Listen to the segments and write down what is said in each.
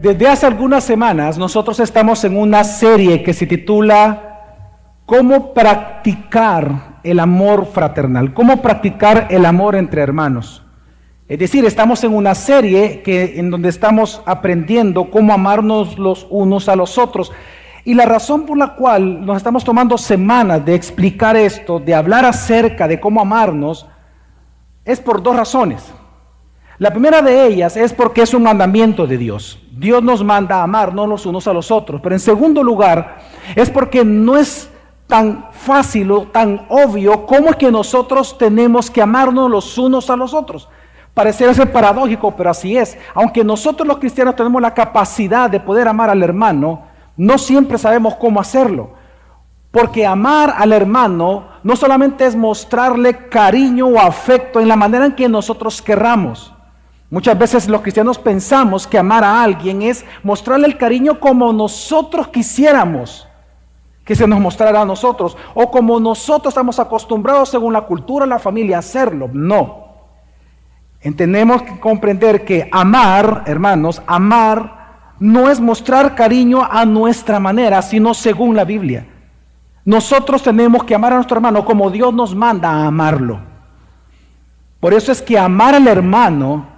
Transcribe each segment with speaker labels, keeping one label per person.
Speaker 1: Desde hace algunas semanas nosotros estamos en una serie que se titula ¿Cómo practicar el amor fraternal? ¿Cómo practicar el amor entre hermanos? Es decir, estamos en una serie que, en donde estamos aprendiendo cómo amarnos los unos a los otros. Y la razón por la cual nos estamos tomando semanas de explicar esto, de hablar acerca de cómo amarnos, es por dos razones. La primera de ellas es porque es un mandamiento de Dios. Dios nos manda a amarnos los unos a los otros. Pero en segundo lugar, es porque no es tan fácil o tan obvio cómo es que nosotros tenemos que amarnos los unos a los otros. Pareciera ser paradójico, pero así es. Aunque nosotros los cristianos tenemos la capacidad de poder amar al hermano, no siempre sabemos cómo hacerlo. Porque amar al hermano no solamente es mostrarle cariño o afecto en la manera en que nosotros querramos. Muchas veces los cristianos pensamos que amar a alguien es mostrarle el cariño como nosotros quisiéramos que se nos mostrara a nosotros o como nosotros estamos acostumbrados según la cultura la familia a hacerlo. No. Tenemos que comprender que amar, hermanos, amar no es mostrar cariño a nuestra manera, sino según la Biblia. Nosotros tenemos que amar a nuestro hermano como Dios nos manda a amarlo. Por eso es que amar al hermano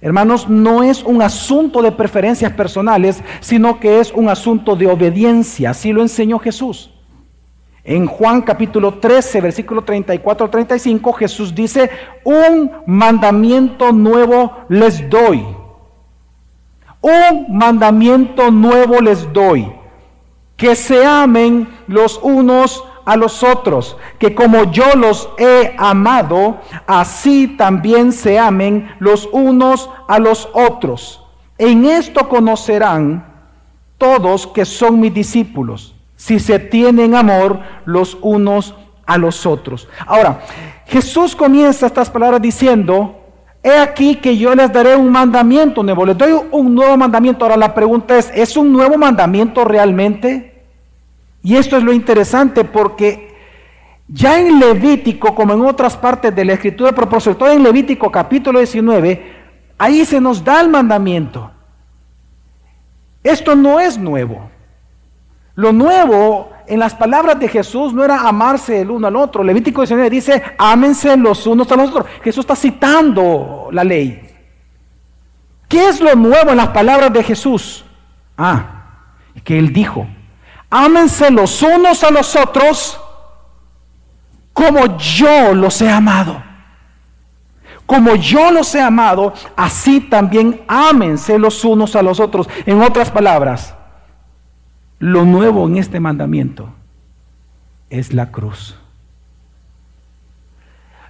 Speaker 1: Hermanos, no es un asunto de preferencias personales, sino que es un asunto de obediencia. Así lo enseñó Jesús. En Juan capítulo 13, versículo 34 al 35, Jesús dice, un mandamiento nuevo les doy. Un mandamiento nuevo les doy. Que se amen los unos a los otros, que como yo los he amado, así también se amen los unos a los otros. En esto conocerán todos que son mis discípulos, si se tienen amor los unos a los otros. Ahora, Jesús comienza estas palabras diciendo, he aquí que yo les daré un mandamiento nuevo, les doy un nuevo mandamiento. Ahora la pregunta es, ¿es un nuevo mandamiento realmente? Y esto es lo interesante porque ya en Levítico, como en otras partes de la escritura, pero sobre todo en Levítico capítulo 19, ahí se nos da el mandamiento. Esto no es nuevo. Lo nuevo en las palabras de Jesús no era amarse el uno al otro. Levítico 19 dice, ámense los unos a los otros. Jesús está citando la ley. ¿Qué es lo nuevo en las palabras de Jesús? Ah, que él dijo, ámense los unos a los otros como yo los he amado. Como yo los he amado, así también ámense los unos a los otros. En otras palabras, lo nuevo en este mandamiento es la cruz.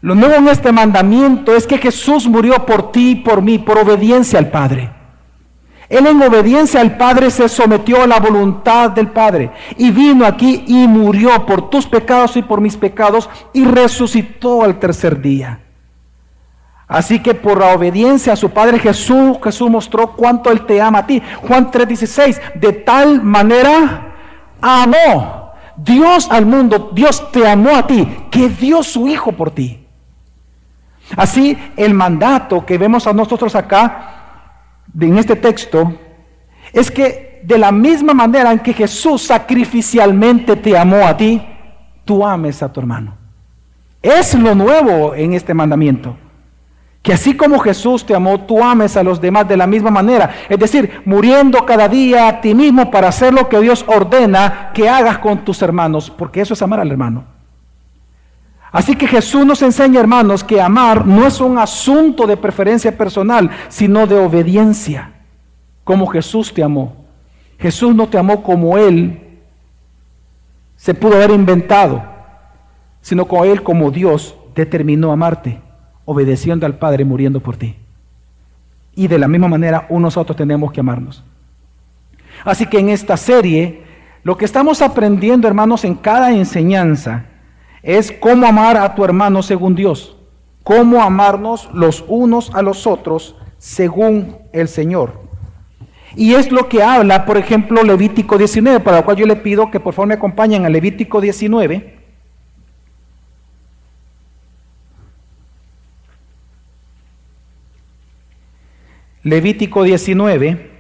Speaker 1: Lo nuevo en este mandamiento es que Jesús murió por ti y por mí, por obediencia al Padre. Él en obediencia al Padre se sometió a la voluntad del Padre y vino aquí y murió por tus pecados y por mis pecados y resucitó al tercer día. Así que por la obediencia a su Padre Jesús, Jesús mostró cuánto Él te ama a ti. Juan 3:16, de tal manera amó Dios al mundo, Dios te amó a ti, que dio su Hijo por ti. Así el mandato que vemos a nosotros acá en este texto es que de la misma manera en que Jesús sacrificialmente te amó a ti, tú ames a tu hermano. Es lo nuevo en este mandamiento. Que así como Jesús te amó, tú ames a los demás de la misma manera. Es decir, muriendo cada día a ti mismo para hacer lo que Dios ordena que hagas con tus hermanos, porque eso es amar al hermano. Así que Jesús nos enseña, hermanos, que amar no es un asunto de preferencia personal, sino de obediencia, como Jesús te amó. Jesús no te amó como Él se pudo haber inventado, sino como Él, como Dios, determinó amarte, obedeciendo al Padre, muriendo por ti. Y de la misma manera, nosotros tenemos que amarnos. Así que en esta serie, lo que estamos aprendiendo, hermanos, en cada enseñanza, es cómo amar a tu hermano según Dios, cómo amarnos los unos a los otros según el Señor. Y es lo que habla, por ejemplo, Levítico 19, para lo cual yo le pido que por favor me acompañen a Levítico 19. Levítico 19,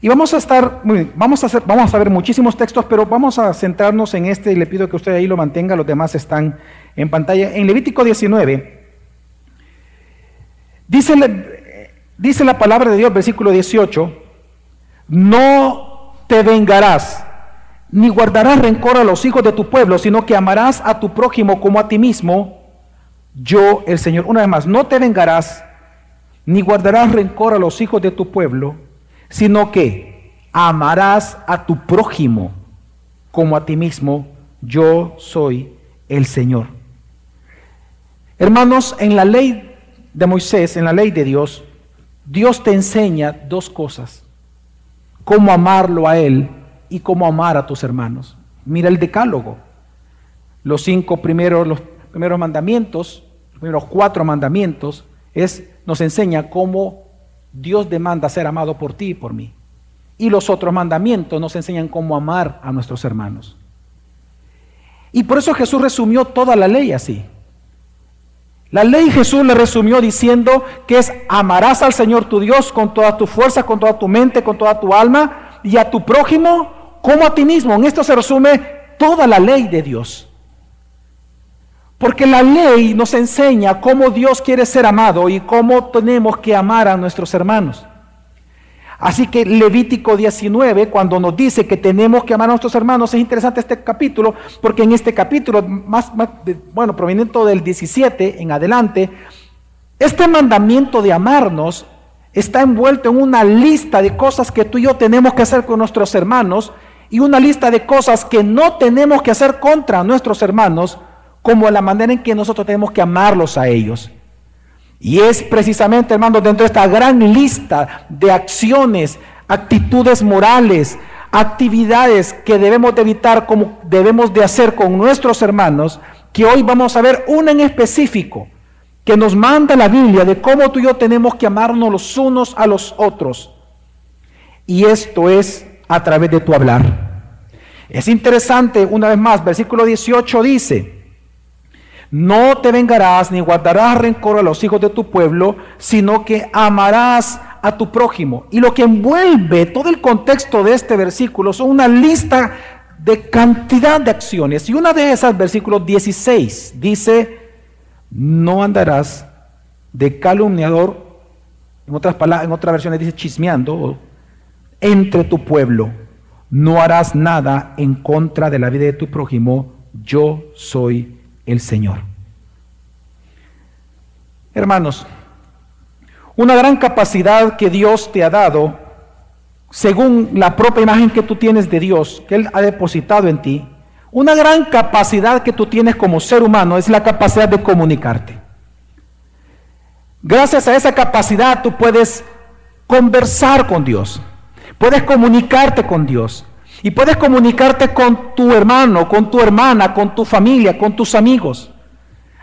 Speaker 1: Y vamos a estar, vamos a, hacer, vamos a ver muchísimos textos, pero vamos a centrarnos en este y le pido que usted ahí lo mantenga, los demás están en pantalla. En Levítico 19, dice, dice la palabra de Dios, versículo 18, no te vengarás, ni guardarás rencor a los hijos de tu pueblo, sino que amarás a tu prójimo como a ti mismo, yo el Señor. Una vez más, no te vengarás, ni guardarás rencor a los hijos de tu pueblo, sino que amarás a tu prójimo como a ti mismo, yo soy el Señor. Hermanos, en la ley de Moisés, en la ley de Dios, Dios te enseña dos cosas. Cómo amarlo a Él y cómo amar a tus hermanos. Mira el decálogo. Los cinco primeros, los primeros mandamientos, los primeros cuatro mandamientos, es, nos enseña cómo Dios demanda ser amado por ti y por mí. Y los otros mandamientos nos enseñan cómo amar a nuestros hermanos. Y por eso Jesús resumió toda la ley así. La ley Jesús le resumió diciendo que es amarás al Señor tu Dios con toda tu fuerza, con toda tu mente, con toda tu alma y a tu prójimo como a ti mismo. En esto se resume toda la ley de Dios. Porque la ley nos enseña cómo Dios quiere ser amado y cómo tenemos que amar a nuestros hermanos. Así que Levítico 19, cuando nos dice que tenemos que amar a nuestros hermanos, es interesante este capítulo, porque en este capítulo, más, bueno, proveniente del 17 en adelante, este mandamiento de amarnos está envuelto en una lista de cosas que tú y yo tenemos que hacer con nuestros hermanos y una lista de cosas que no tenemos que hacer contra nuestros hermanos como la manera en que nosotros tenemos que amarlos a ellos. Y es precisamente, hermanos, dentro de esta gran lista de acciones, actitudes morales, actividades que debemos de evitar, como debemos de hacer con nuestros hermanos, que hoy vamos a ver una en específico, que nos manda la Biblia de cómo tú y yo tenemos que amarnos los unos a los otros. Y esto es a través de tu hablar. Es interesante, una vez más, versículo 18 dice, no te vengarás ni guardarás rencor a los hijos de tu pueblo, sino que amarás a tu prójimo. Y lo que envuelve todo el contexto de este versículo son una lista de cantidad de acciones. Y una de esas, versículo 16, dice, no andarás de calumniador, en otras, palabras, en otras versiones dice chismeando, entre tu pueblo. No harás nada en contra de la vida de tu prójimo. Yo soy el Señor. Hermanos, una gran capacidad que Dios te ha dado, según la propia imagen que tú tienes de Dios, que Él ha depositado en ti, una gran capacidad que tú tienes como ser humano es la capacidad de comunicarte. Gracias a esa capacidad tú puedes conversar con Dios, puedes comunicarte con Dios. Y puedes comunicarte con tu hermano, con tu hermana, con tu familia, con tus amigos.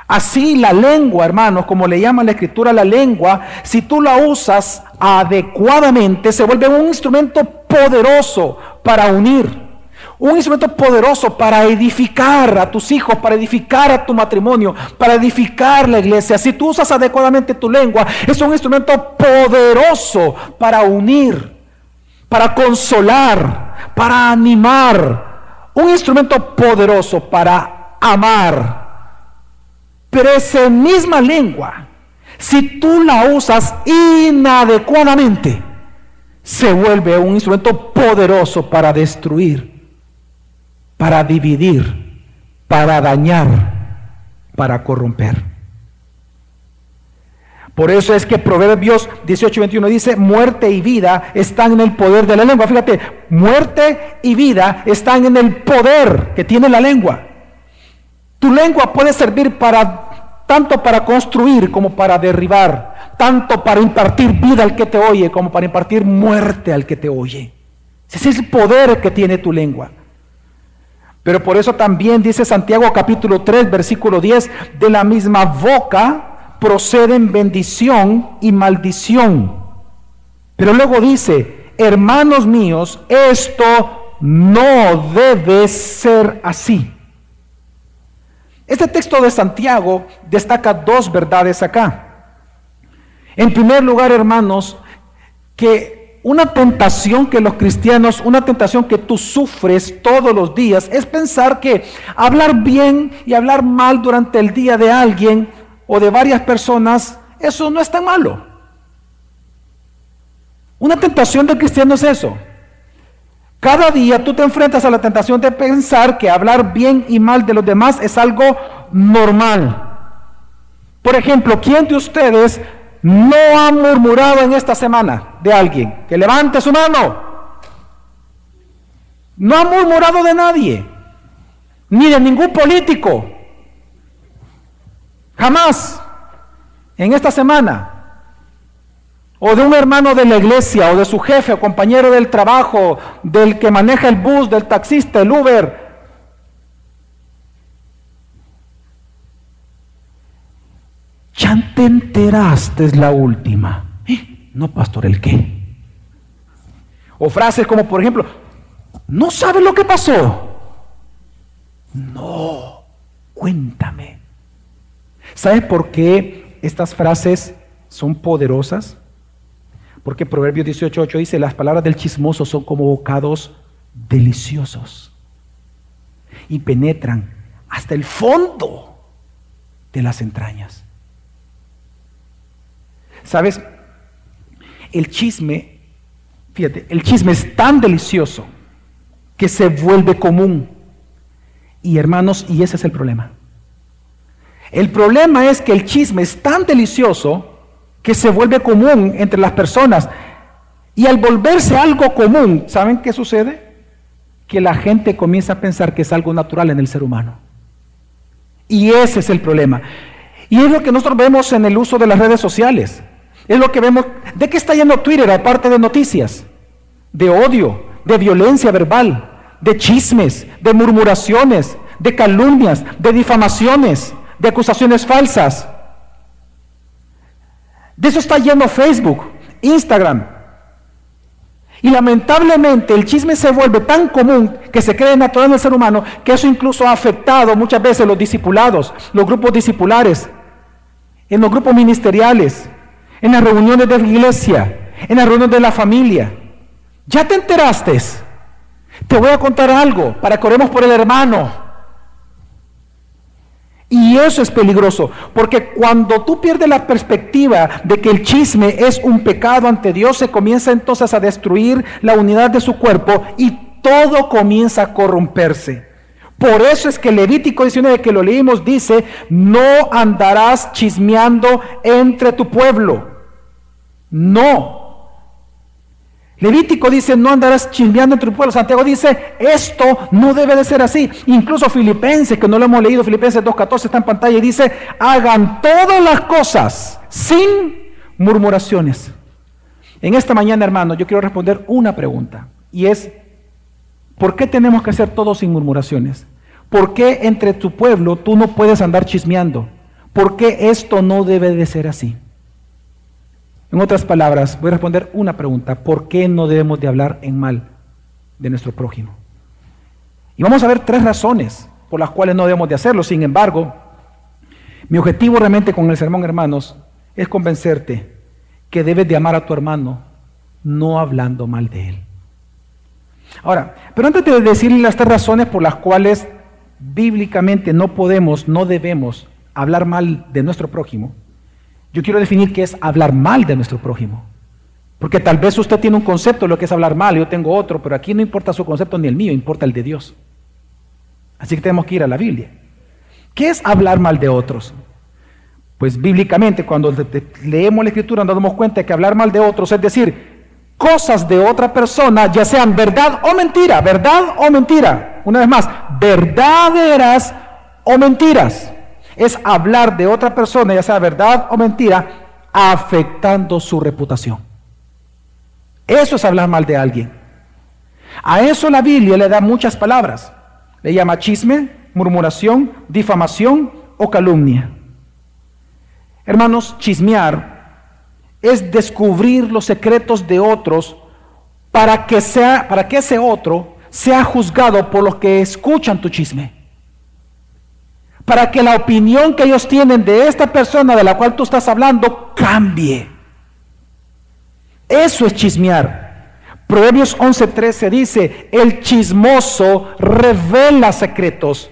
Speaker 1: Así la lengua, hermanos, como le llama la escritura la lengua, si tú la usas adecuadamente, se vuelve un instrumento poderoso para unir. Un instrumento poderoso para edificar a tus hijos, para edificar a tu matrimonio, para edificar la iglesia. Si tú usas adecuadamente tu lengua, es un instrumento poderoso para unir, para consolar, para animar, un instrumento poderoso para amar. Pero esa misma lengua, si tú la usas inadecuadamente, se vuelve un instrumento poderoso para destruir, para dividir, para dañar, para corromper. Por eso es que Proverbios 18:21 dice, muerte y vida están en el poder de la lengua. Fíjate, muerte y vida están en el poder que tiene la lengua. Tu lengua puede servir tanto para construir como para derribar, tanto para impartir vida al que te oye como para impartir muerte al que te oye. Ese es el poder que tiene tu lengua. Pero por eso también dice Santiago capítulo 3, versículo 10, de la misma boca proceden bendición y maldición. Pero luego dice, hermanos míos, esto no debe ser así. Este texto de Santiago destaca dos verdades acá. En primer lugar, hermanos, que una tentación que los cristianos, una tentación que tú sufres todos los días, es pensar que hablar bien y hablar mal durante el día de alguien o de varias personas, eso no es tan malo. Una tentación del cristiano es eso. Cada día tú te enfrentas a la tentación de pensar que hablar bien y mal de los demás es algo normal. Por ejemplo, ¿quién de ustedes no ha murmurado en esta semana de alguien? Que levante su mano. No ha murmurado de nadie, ni de ningún político. Jamás en esta semana. O de un hermano de la iglesia, o de su jefe, o compañero del trabajo, del que maneja el bus, del taxista, el Uber, Ya te enteraste es la última. ¿Eh? No, pastor, ¿el qué? O frases como, por ejemplo, ¿no sabes lo que pasó? No, cuéntame. ¿Sabes por qué estas frases son poderosas? Porque Proverbios 18.8 dice, las palabras del chismoso son como bocados deliciosos y penetran hasta el fondo de las entrañas. ¿Sabes? El chisme, fíjate, el chisme es tan delicioso que se vuelve común. Y hermanos, y ese es el problema. El problema es que el chisme es tan delicioso que se vuelve común entre las personas. Y al volverse algo común, ¿saben qué sucede? Que la gente comienza a pensar que es algo natural en el ser humano. Y ese es el problema. Y es lo que nosotros vemos en el uso de las redes sociales. Es lo que vemos. ¿De qué está lleno Twitter aparte de noticias? De odio, de violencia verbal, de chismes, de murmuraciones, de calumnias, de difamaciones, de acusaciones falsas. De eso está lleno Facebook, Instagram. Y lamentablemente el chisme se vuelve tan común que se cree natural en el ser humano que eso incluso ha afectado muchas veces los discipulados, los grupos discipulares, en los grupos ministeriales en las reuniones de la iglesia, en las reuniones de la familia. ¿Ya te enteraste? Te voy a contar algo para que oremos por el hermano. Y eso es peligroso, porque cuando tú pierdes la perspectiva de que el chisme es un pecado ante Dios, se comienza entonces a destruir la unidad de su cuerpo y todo comienza a corromperse. Por eso es que Levítico 19 que lo leímos dice, no andarás chismeando entre tu pueblo. No. Levítico dice, no andarás chismeando entre tu pueblo. Santiago dice, esto no debe de ser así. Incluso Filipenses, que no lo hemos leído, Filipenses 2.14 está en pantalla y dice, hagan todas las cosas sin murmuraciones. En esta mañana, hermano, yo quiero responder una pregunta. Y es, ¿por qué tenemos que hacer todo sin murmuraciones? ¿Por qué entre tu pueblo tú no puedes andar chismeando? ¿Por qué esto no debe de ser así? En otras palabras, voy a responder una pregunta. ¿Por qué no debemos de hablar en mal de nuestro prójimo? Y vamos a ver tres razones por las cuales no debemos de hacerlo. Sin embargo, mi objetivo realmente con el sermón, hermanos, es convencerte que debes de amar a tu hermano no hablando mal de él. Ahora, pero antes de decirle las tres razones por las cuales bíblicamente no podemos, no debemos hablar mal de nuestro prójimo, yo quiero definir qué es hablar mal de nuestro prójimo. Porque tal vez usted tiene un concepto de lo que es hablar mal, yo tengo otro, pero aquí no importa su concepto ni el mío, importa el de Dios. Así que tenemos que ir a la Biblia. ¿Qué es hablar mal de otros? Pues bíblicamente, cuando leemos la escritura nos damos cuenta que hablar mal de otros es decir, cosas de otra persona, ya sean verdad o mentira, verdad o mentira. Una vez más, verdaderas o mentiras es hablar de otra persona, ya sea verdad o mentira, afectando su reputación. Eso es hablar mal de alguien. A eso la Biblia le da muchas palabras. Le llama chisme, murmuración, difamación o calumnia. Hermanos, chismear es descubrir los secretos de otros para que, sea, para que ese otro sea juzgado por los que escuchan tu chisme para que la opinión que ellos tienen de esta persona de la cual tú estás hablando cambie. Eso es chismear. Proverbios 11:13 dice, el chismoso revela secretos,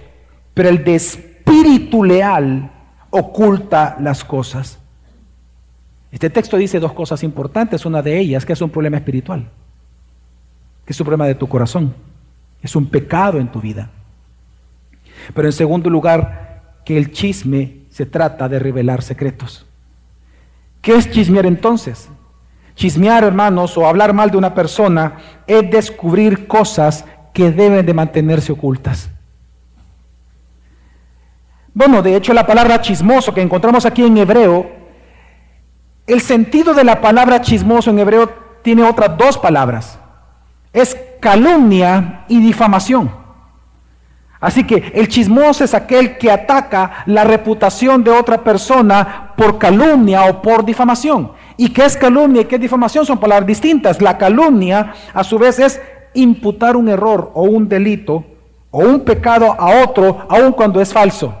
Speaker 1: pero el de espíritu leal oculta las cosas. Este texto dice dos cosas importantes. Una de ellas, que es un problema espiritual, que es un problema de tu corazón, es un pecado en tu vida. Pero en segundo lugar, que el chisme se trata de revelar secretos. ¿Qué es chismear entonces? Chismear, hermanos, o hablar mal de una persona es descubrir cosas que deben de mantenerse ocultas. Bueno, de hecho la palabra chismoso que encontramos aquí en hebreo, el sentido de la palabra chismoso en hebreo tiene otras dos palabras. Es calumnia y difamación. Así que el chismoso es aquel que ataca la reputación de otra persona por calumnia o por difamación. ¿Y qué es calumnia y qué es difamación? Son palabras distintas. La calumnia, a su vez, es imputar un error o un delito o un pecado a otro, aun cuando es falso.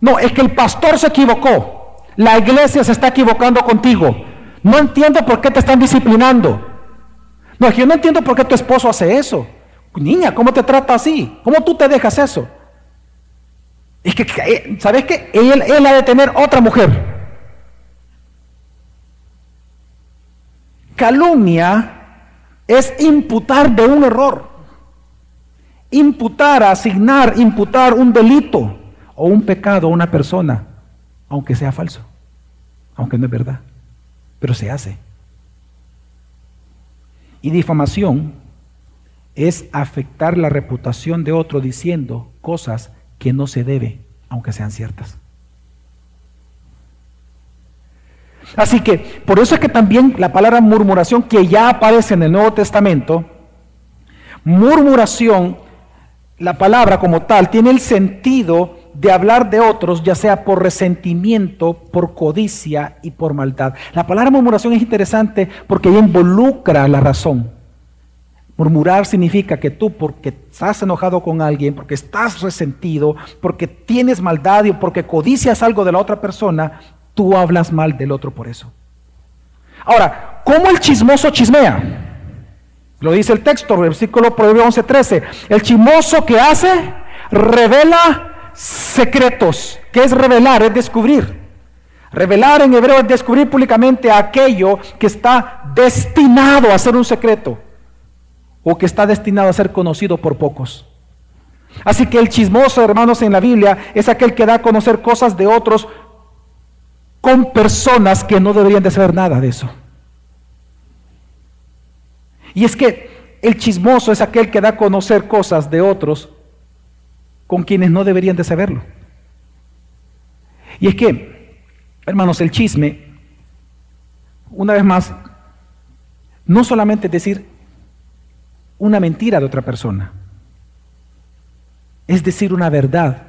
Speaker 1: No, es que el pastor se equivocó. La iglesia se está equivocando contigo. No entiendo por qué te están disciplinando. No, es que yo no entiendo por qué tu esposo hace eso. Niña, ¿cómo te trata así? ¿Cómo tú te dejas eso? Es que, eh, ¿sabes qué? Él, él ha de tener otra mujer. Calumnia es imputar de un error. Imputar, asignar, imputar un delito o un pecado a una persona, aunque sea falso, aunque no es verdad, pero se hace. Y difamación es afectar la reputación de otro diciendo cosas que no se debe, aunque sean ciertas. Así que por eso es que también la palabra murmuración que ya aparece en el Nuevo Testamento, murmuración, la palabra como tal, tiene el sentido de hablar de otros, ya sea por resentimiento, por codicia y por maldad. La palabra murmuración es interesante porque ella involucra la razón. Murmurar significa que tú, porque estás enojado con alguien, porque estás resentido, porque tienes maldad y porque codicias algo de la otra persona, tú hablas mal del otro por eso. Ahora, ¿cómo el chismoso chismea? Lo dice el texto, versículo Proverbio 11:13. El chismoso que hace revela secretos. ¿Qué es revelar? Es descubrir. Revelar en hebreo es descubrir públicamente aquello que está destinado a ser un secreto o que está destinado a ser conocido por pocos. Así que el chismoso, hermanos, en la Biblia es aquel que da a conocer cosas de otros con personas que no deberían de saber nada de eso. Y es que el chismoso es aquel que da a conocer cosas de otros con quienes no deberían de saberlo. Y es que, hermanos, el chisme, una vez más, no solamente decir una mentira de otra persona. Es decir, una verdad,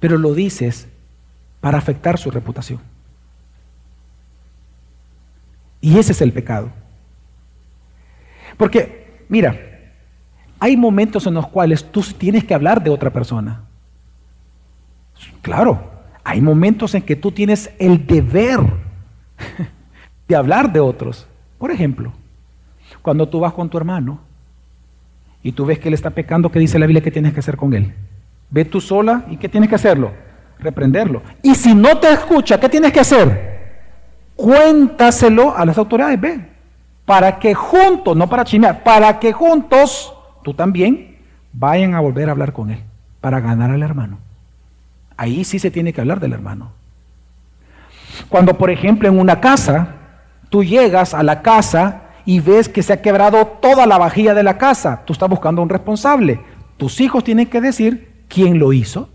Speaker 1: pero lo dices para afectar su reputación. Y ese es el pecado. Porque, mira, hay momentos en los cuales tú tienes que hablar de otra persona. Claro, hay momentos en que tú tienes el deber de hablar de otros. Por ejemplo, cuando tú vas con tu hermano y tú ves que él está pecando, ¿qué dice la Biblia que tienes que hacer con él? Ve tú sola y ¿qué tienes que hacerlo? Reprenderlo. Y si no te escucha, ¿qué tienes que hacer? Cuéntaselo a las autoridades, ve. Para que juntos, no para chimear, para que juntos tú también vayan a volver a hablar con él, para ganar al hermano. Ahí sí se tiene que hablar del hermano. Cuando, por ejemplo, en una casa, tú llegas a la casa y ves que se ha quebrado toda la vajilla de la casa, tú estás buscando un responsable. Tus hijos tienen que decir quién lo hizo.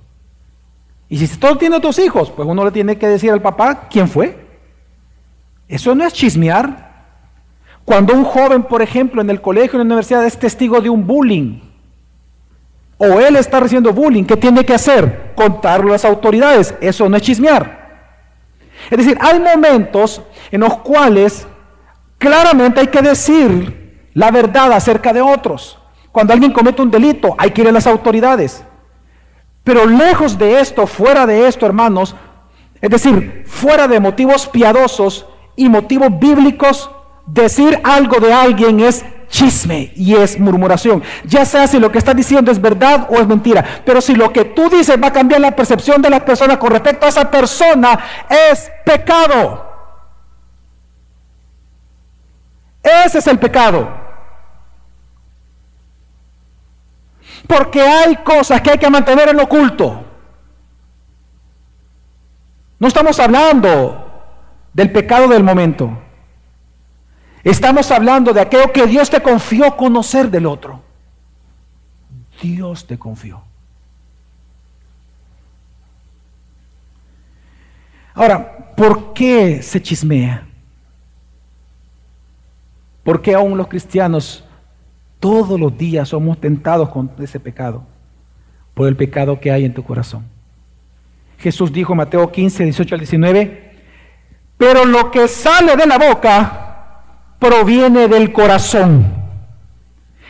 Speaker 1: Y si todos tienen tus hijos, pues uno le tiene que decir al papá quién fue. Eso no es chismear. Cuando un joven, por ejemplo, en el colegio, en la universidad, es testigo de un bullying, o él está recibiendo bullying, ¿qué tiene que hacer? Contarlo a las autoridades. Eso no es chismear. Es decir, hay momentos en los cuales Claramente hay que decir la verdad acerca de otros. Cuando alguien comete un delito, hay que ir a las autoridades. Pero lejos de esto, fuera de esto, hermanos, es decir, fuera de motivos piadosos y motivos bíblicos, decir algo de alguien es chisme y es murmuración. Ya sea si lo que está diciendo es verdad o es mentira. Pero si lo que tú dices va a cambiar la percepción de la persona con respecto a esa persona, es pecado. Ese es el pecado. Porque hay cosas que hay que mantener en oculto. No estamos hablando del pecado del momento. Estamos hablando de aquello que Dios te confió conocer del otro. Dios te confió. Ahora, ¿por qué se chismea? ¿Por qué aún los cristianos todos los días somos tentados con ese pecado? Por el pecado que hay en tu corazón. Jesús dijo en Mateo 15, 18 al 19, pero lo que sale de la boca proviene del corazón.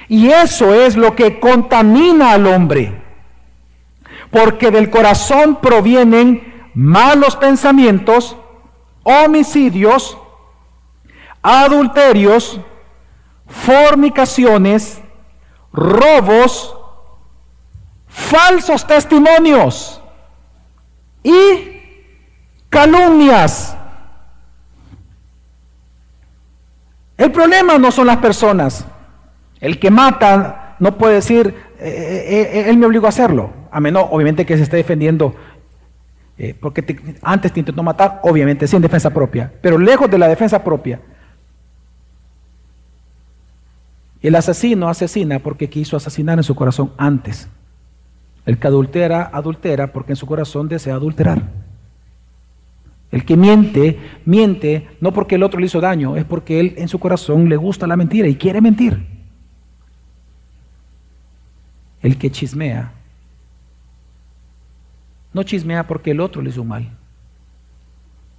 Speaker 1: Y eso es lo que contamina al hombre. Porque del corazón provienen malos pensamientos, homicidios, adulterios, fornicaciones, robos, falsos testimonios y calumnias. El problema no son las personas. El que mata no puede decir, eh, eh, eh, él me obligó a hacerlo. A menos, obviamente, que se esté defendiendo, porque antes te intentó matar, obviamente, sin defensa propia. Pero lejos de la defensa propia. El asesino asesina porque quiso asesinar en su corazón antes. El que adultera, adultera porque en su corazón desea adulterar. El que miente, miente no porque el otro le hizo daño, es porque él en su corazón le gusta la mentira y quiere mentir. El que chismea, no chismea porque el otro le hizo mal,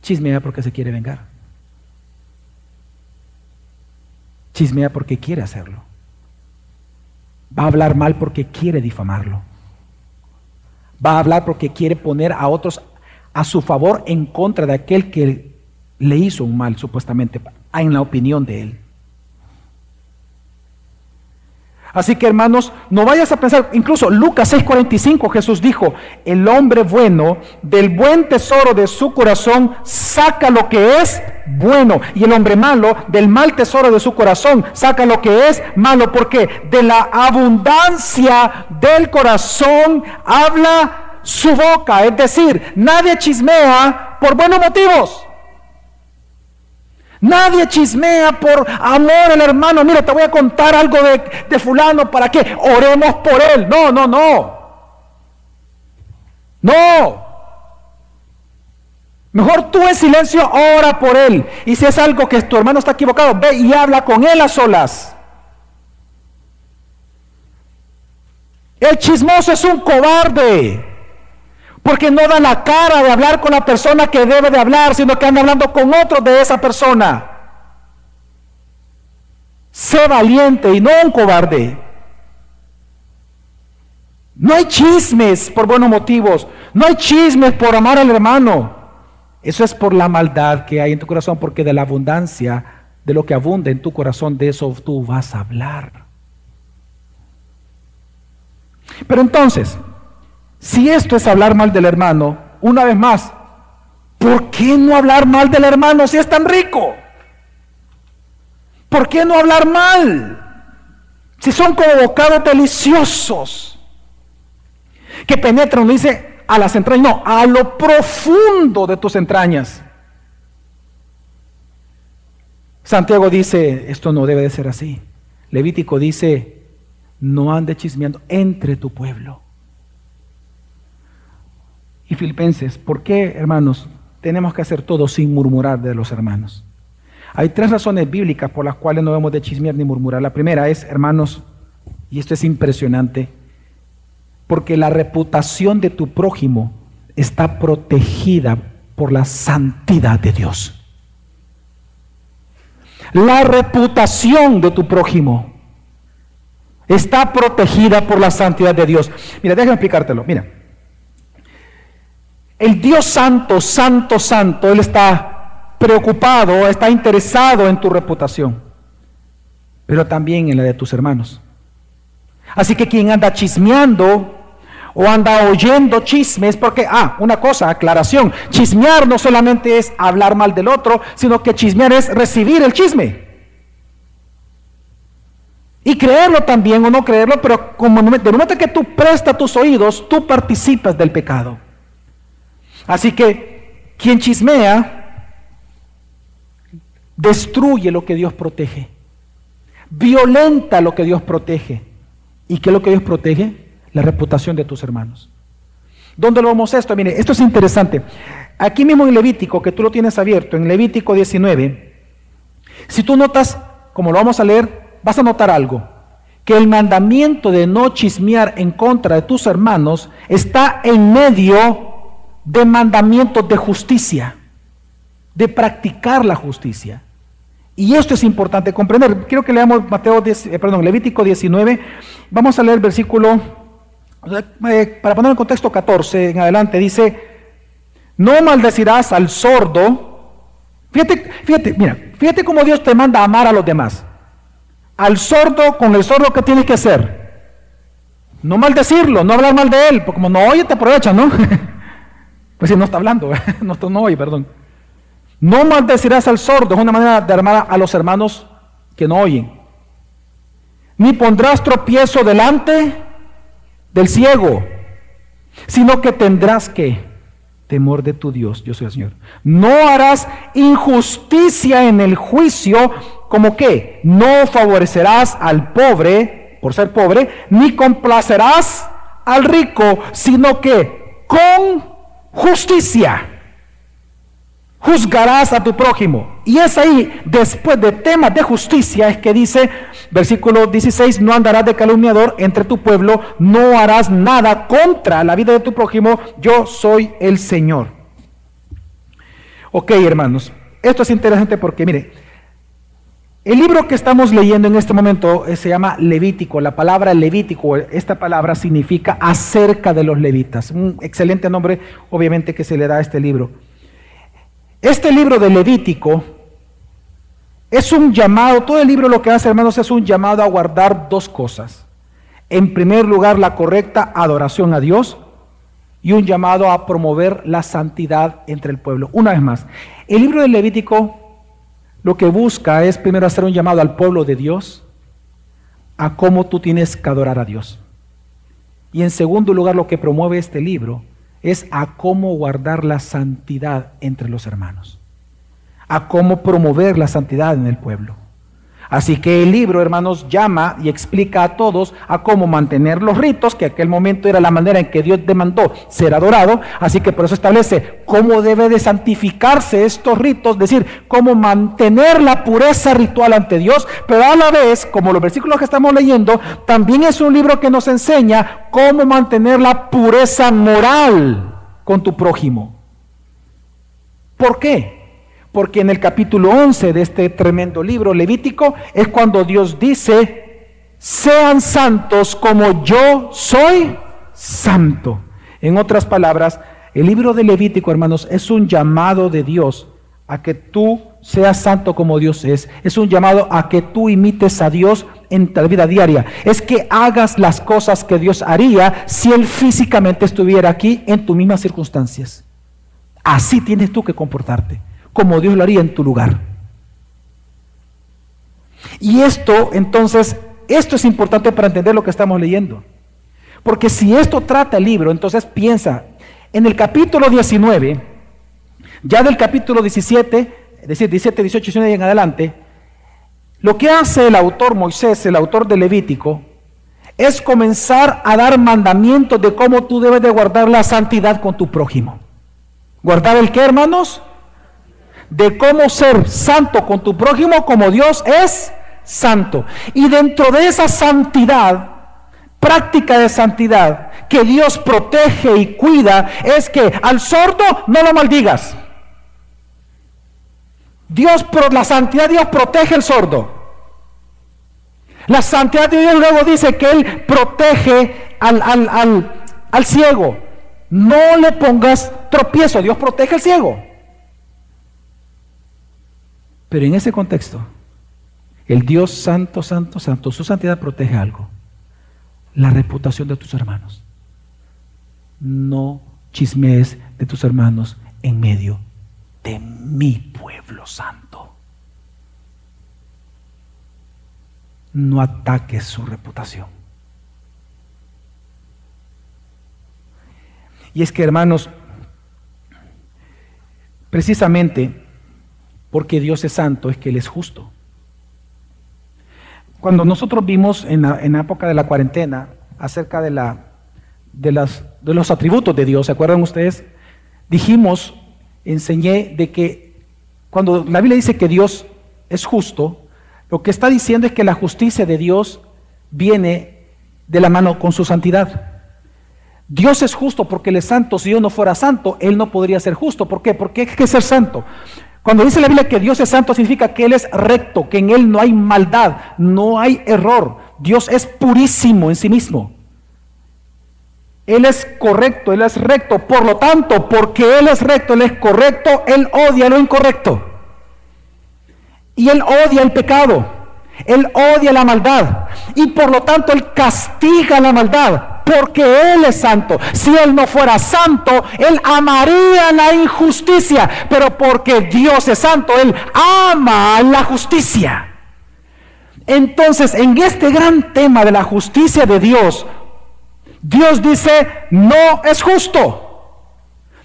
Speaker 1: chismea porque se quiere vengar. Chismea porque quiere hacerlo. Va a hablar mal porque quiere difamarlo. Va a hablar porque quiere poner a otros a su favor en contra de aquel que le hizo un mal, supuestamente, en la opinión de él. Así que hermanos, no vayas a pensar, incluso Lucas 6:45 Jesús dijo, el hombre bueno del buen tesoro de su corazón saca lo que es bueno y el hombre malo del mal tesoro de su corazón saca lo que es malo, porque de la abundancia del corazón habla su boca. Es decir, nadie chismea por buenos motivos. Nadie chismea por amor al hermano. Mira, te voy a contar algo de, de fulano para que oremos por él. No, no, no. No. Mejor tú en silencio ora por él. Y si es algo que tu hermano está equivocado, ve y habla con él a solas. El chismoso es un cobarde. Porque no da la cara de hablar con la persona que debe de hablar, sino que anda hablando con otro de esa persona. Sé valiente y no un cobarde. No hay chismes por buenos motivos. No hay chismes por amar al hermano. Eso es por la maldad que hay en tu corazón, porque de la abundancia, de lo que abunda en tu corazón, de eso tú vas a hablar. Pero entonces, si esto es hablar mal del hermano, una vez más, ¿por qué no hablar mal del hermano si es tan rico? ¿Por qué no hablar mal? Si son como bocados deliciosos que penetran, dice, a las entrañas, no, a lo profundo de tus entrañas. Santiago dice, esto no debe de ser así. Levítico dice, no ande chismeando entre tu pueblo y Filipenses, ¿por qué, hermanos, tenemos que hacer todo sin murmurar de los hermanos? Hay tres razones bíblicas por las cuales no debemos de chismear ni murmurar. La primera es, hermanos, y esto es impresionante, porque la reputación de tu prójimo está protegida por la santidad de Dios. La reputación de tu prójimo está protegida por la santidad de Dios. Mira, déjame explicártelo. Mira, el Dios santo, santo, santo, Él está preocupado, está interesado en tu reputación, pero también en la de tus hermanos. Así que quien anda chismeando o anda oyendo chismes, porque, ah, una cosa, aclaración, chismear no solamente es hablar mal del otro, sino que chismear es recibir el chisme. Y creerlo también o no creerlo, pero como de momento que tú prestas tus oídos, tú participas del pecado. Así que quien chismea, destruye lo que Dios protege, violenta lo que Dios protege. ¿Y qué es lo que Dios protege? La reputación de tus hermanos. ¿Dónde lo vemos esto? Mire, esto es interesante. Aquí mismo en Levítico, que tú lo tienes abierto, en Levítico 19, si tú notas, como lo vamos a leer, vas a notar algo, que el mandamiento de no chismear en contra de tus hermanos está en medio de mandamientos de justicia, de practicar la justicia. Y esto es importante comprender. Quiero que leamos Mateo eh, perdón, Levítico 19. Vamos a leer el versículo, eh, para poner en contexto 14 en adelante, dice, no maldecirás al sordo. Fíjate, fíjate, mira, fíjate cómo Dios te manda a amar a los demás. Al sordo, con el sordo, ¿qué tienes que hacer? No maldecirlo, no hablar mal de él, porque como no oye, te aprovecha, ¿no? pues no está hablando, no, no oye, perdón. No maldecirás al sordo, es una manera de armar a los hermanos que no oyen. Ni pondrás tropiezo delante del ciego, sino que tendrás que temor de tu Dios, yo soy el Señor. No harás injusticia en el juicio, como que no favorecerás al pobre por ser pobre, ni complacerás al rico, sino que con justicia juzgarás a tu prójimo. Y es ahí, después de temas de justicia, es que dice, versículo 16, no andarás de calumniador entre tu pueblo, no harás nada contra la vida de tu prójimo, yo soy el Señor. Ok, hermanos, esto es interesante porque, mire, el libro que estamos leyendo en este momento eh, se llama Levítico. La palabra Levítico, esta palabra significa acerca de los levitas. Un excelente nombre, obviamente, que se le da a este libro. Este libro de Levítico es un llamado, todo el libro lo que hace, hermanos, es un llamado a guardar dos cosas. En primer lugar, la correcta adoración a Dios y un llamado a promover la santidad entre el pueblo. Una vez más, el libro de Levítico lo que busca es primero hacer un llamado al pueblo de Dios a cómo tú tienes que adorar a Dios. Y en segundo lugar, lo que promueve este libro es a cómo guardar la santidad entre los hermanos, a cómo promover la santidad en el pueblo. Así que el libro, hermanos, llama y explica a todos a cómo mantener los ritos, que aquel momento era la manera en que Dios demandó ser adorado. Así que por eso establece cómo debe de santificarse estos ritos, es decir, cómo mantener la pureza ritual ante Dios, pero a la vez, como los versículos que estamos leyendo, también es un libro que nos enseña cómo mantener la pureza moral con tu prójimo. ¿Por qué? Porque en el capítulo 11 de este tremendo libro levítico es cuando Dios dice, sean santos como yo soy santo. En otras palabras, el libro de Levítico, hermanos, es un llamado de Dios a que tú seas santo como Dios es. Es un llamado a que tú imites a Dios en tu vida diaria. Es que hagas las cosas que Dios haría si Él físicamente estuviera aquí en tus mismas circunstancias. Así tienes tú que comportarte como Dios lo haría en tu lugar. Y esto, entonces, esto es importante para entender lo que estamos leyendo. Porque si esto trata el libro, entonces piensa, en el capítulo 19, ya del capítulo 17, es decir, 17, 18, 19 y en adelante, lo que hace el autor Moisés, el autor de Levítico, es comenzar a dar mandamientos de cómo tú debes de guardar la santidad con tu prójimo. ¿Guardar el qué, hermanos? De cómo ser santo con tu prójimo como Dios es santo. Y dentro de esa santidad, práctica de santidad, que Dios protege y cuida, es que al sordo no lo maldigas. Dios, la santidad de Dios protege al sordo. La santidad de Dios luego dice que Él protege al, al, al ciego. No le pongas tropiezo, Dios protege al ciego. Pero en ese contexto, el Dios santo, santo, santo, su santidad protege algo. La reputación de tus hermanos. No chismees de tus hermanos en medio de mi pueblo santo. No ataques su reputación. Y es que, hermanos, precisamente porque Dios es santo es que Él es justo. Cuando nosotros vimos en la, época de la cuarentena acerca de, la, de, las, de los atributos de Dios, ¿se acuerdan ustedes? Dijimos, enseñé de que cuando la Biblia dice que Dios es justo, lo que está diciendo es que la justicia de Dios viene de la mano con su santidad. Dios es justo porque Él es santo. Si Dios no fuera santo, Él no podría ser justo. ¿Por qué? Porque hay que ser santo. Cuando dice la Biblia que Dios es santo, significa que Él es recto, que en Él no hay maldad, no hay error. Dios es purísimo en sí mismo. Él es correcto, Él es recto. Por lo tanto, porque Él es recto, Él es correcto, Él odia lo incorrecto. Y Él odia el pecado. Él odia la maldad. Y por lo tanto, Él castiga la maldad porque Él es santo. Si Él no fuera santo, Él amaría la injusticia, pero porque Dios es santo, Él ama la justicia. Entonces, en este gran tema de la justicia de Dios, Dios dice, no es justo.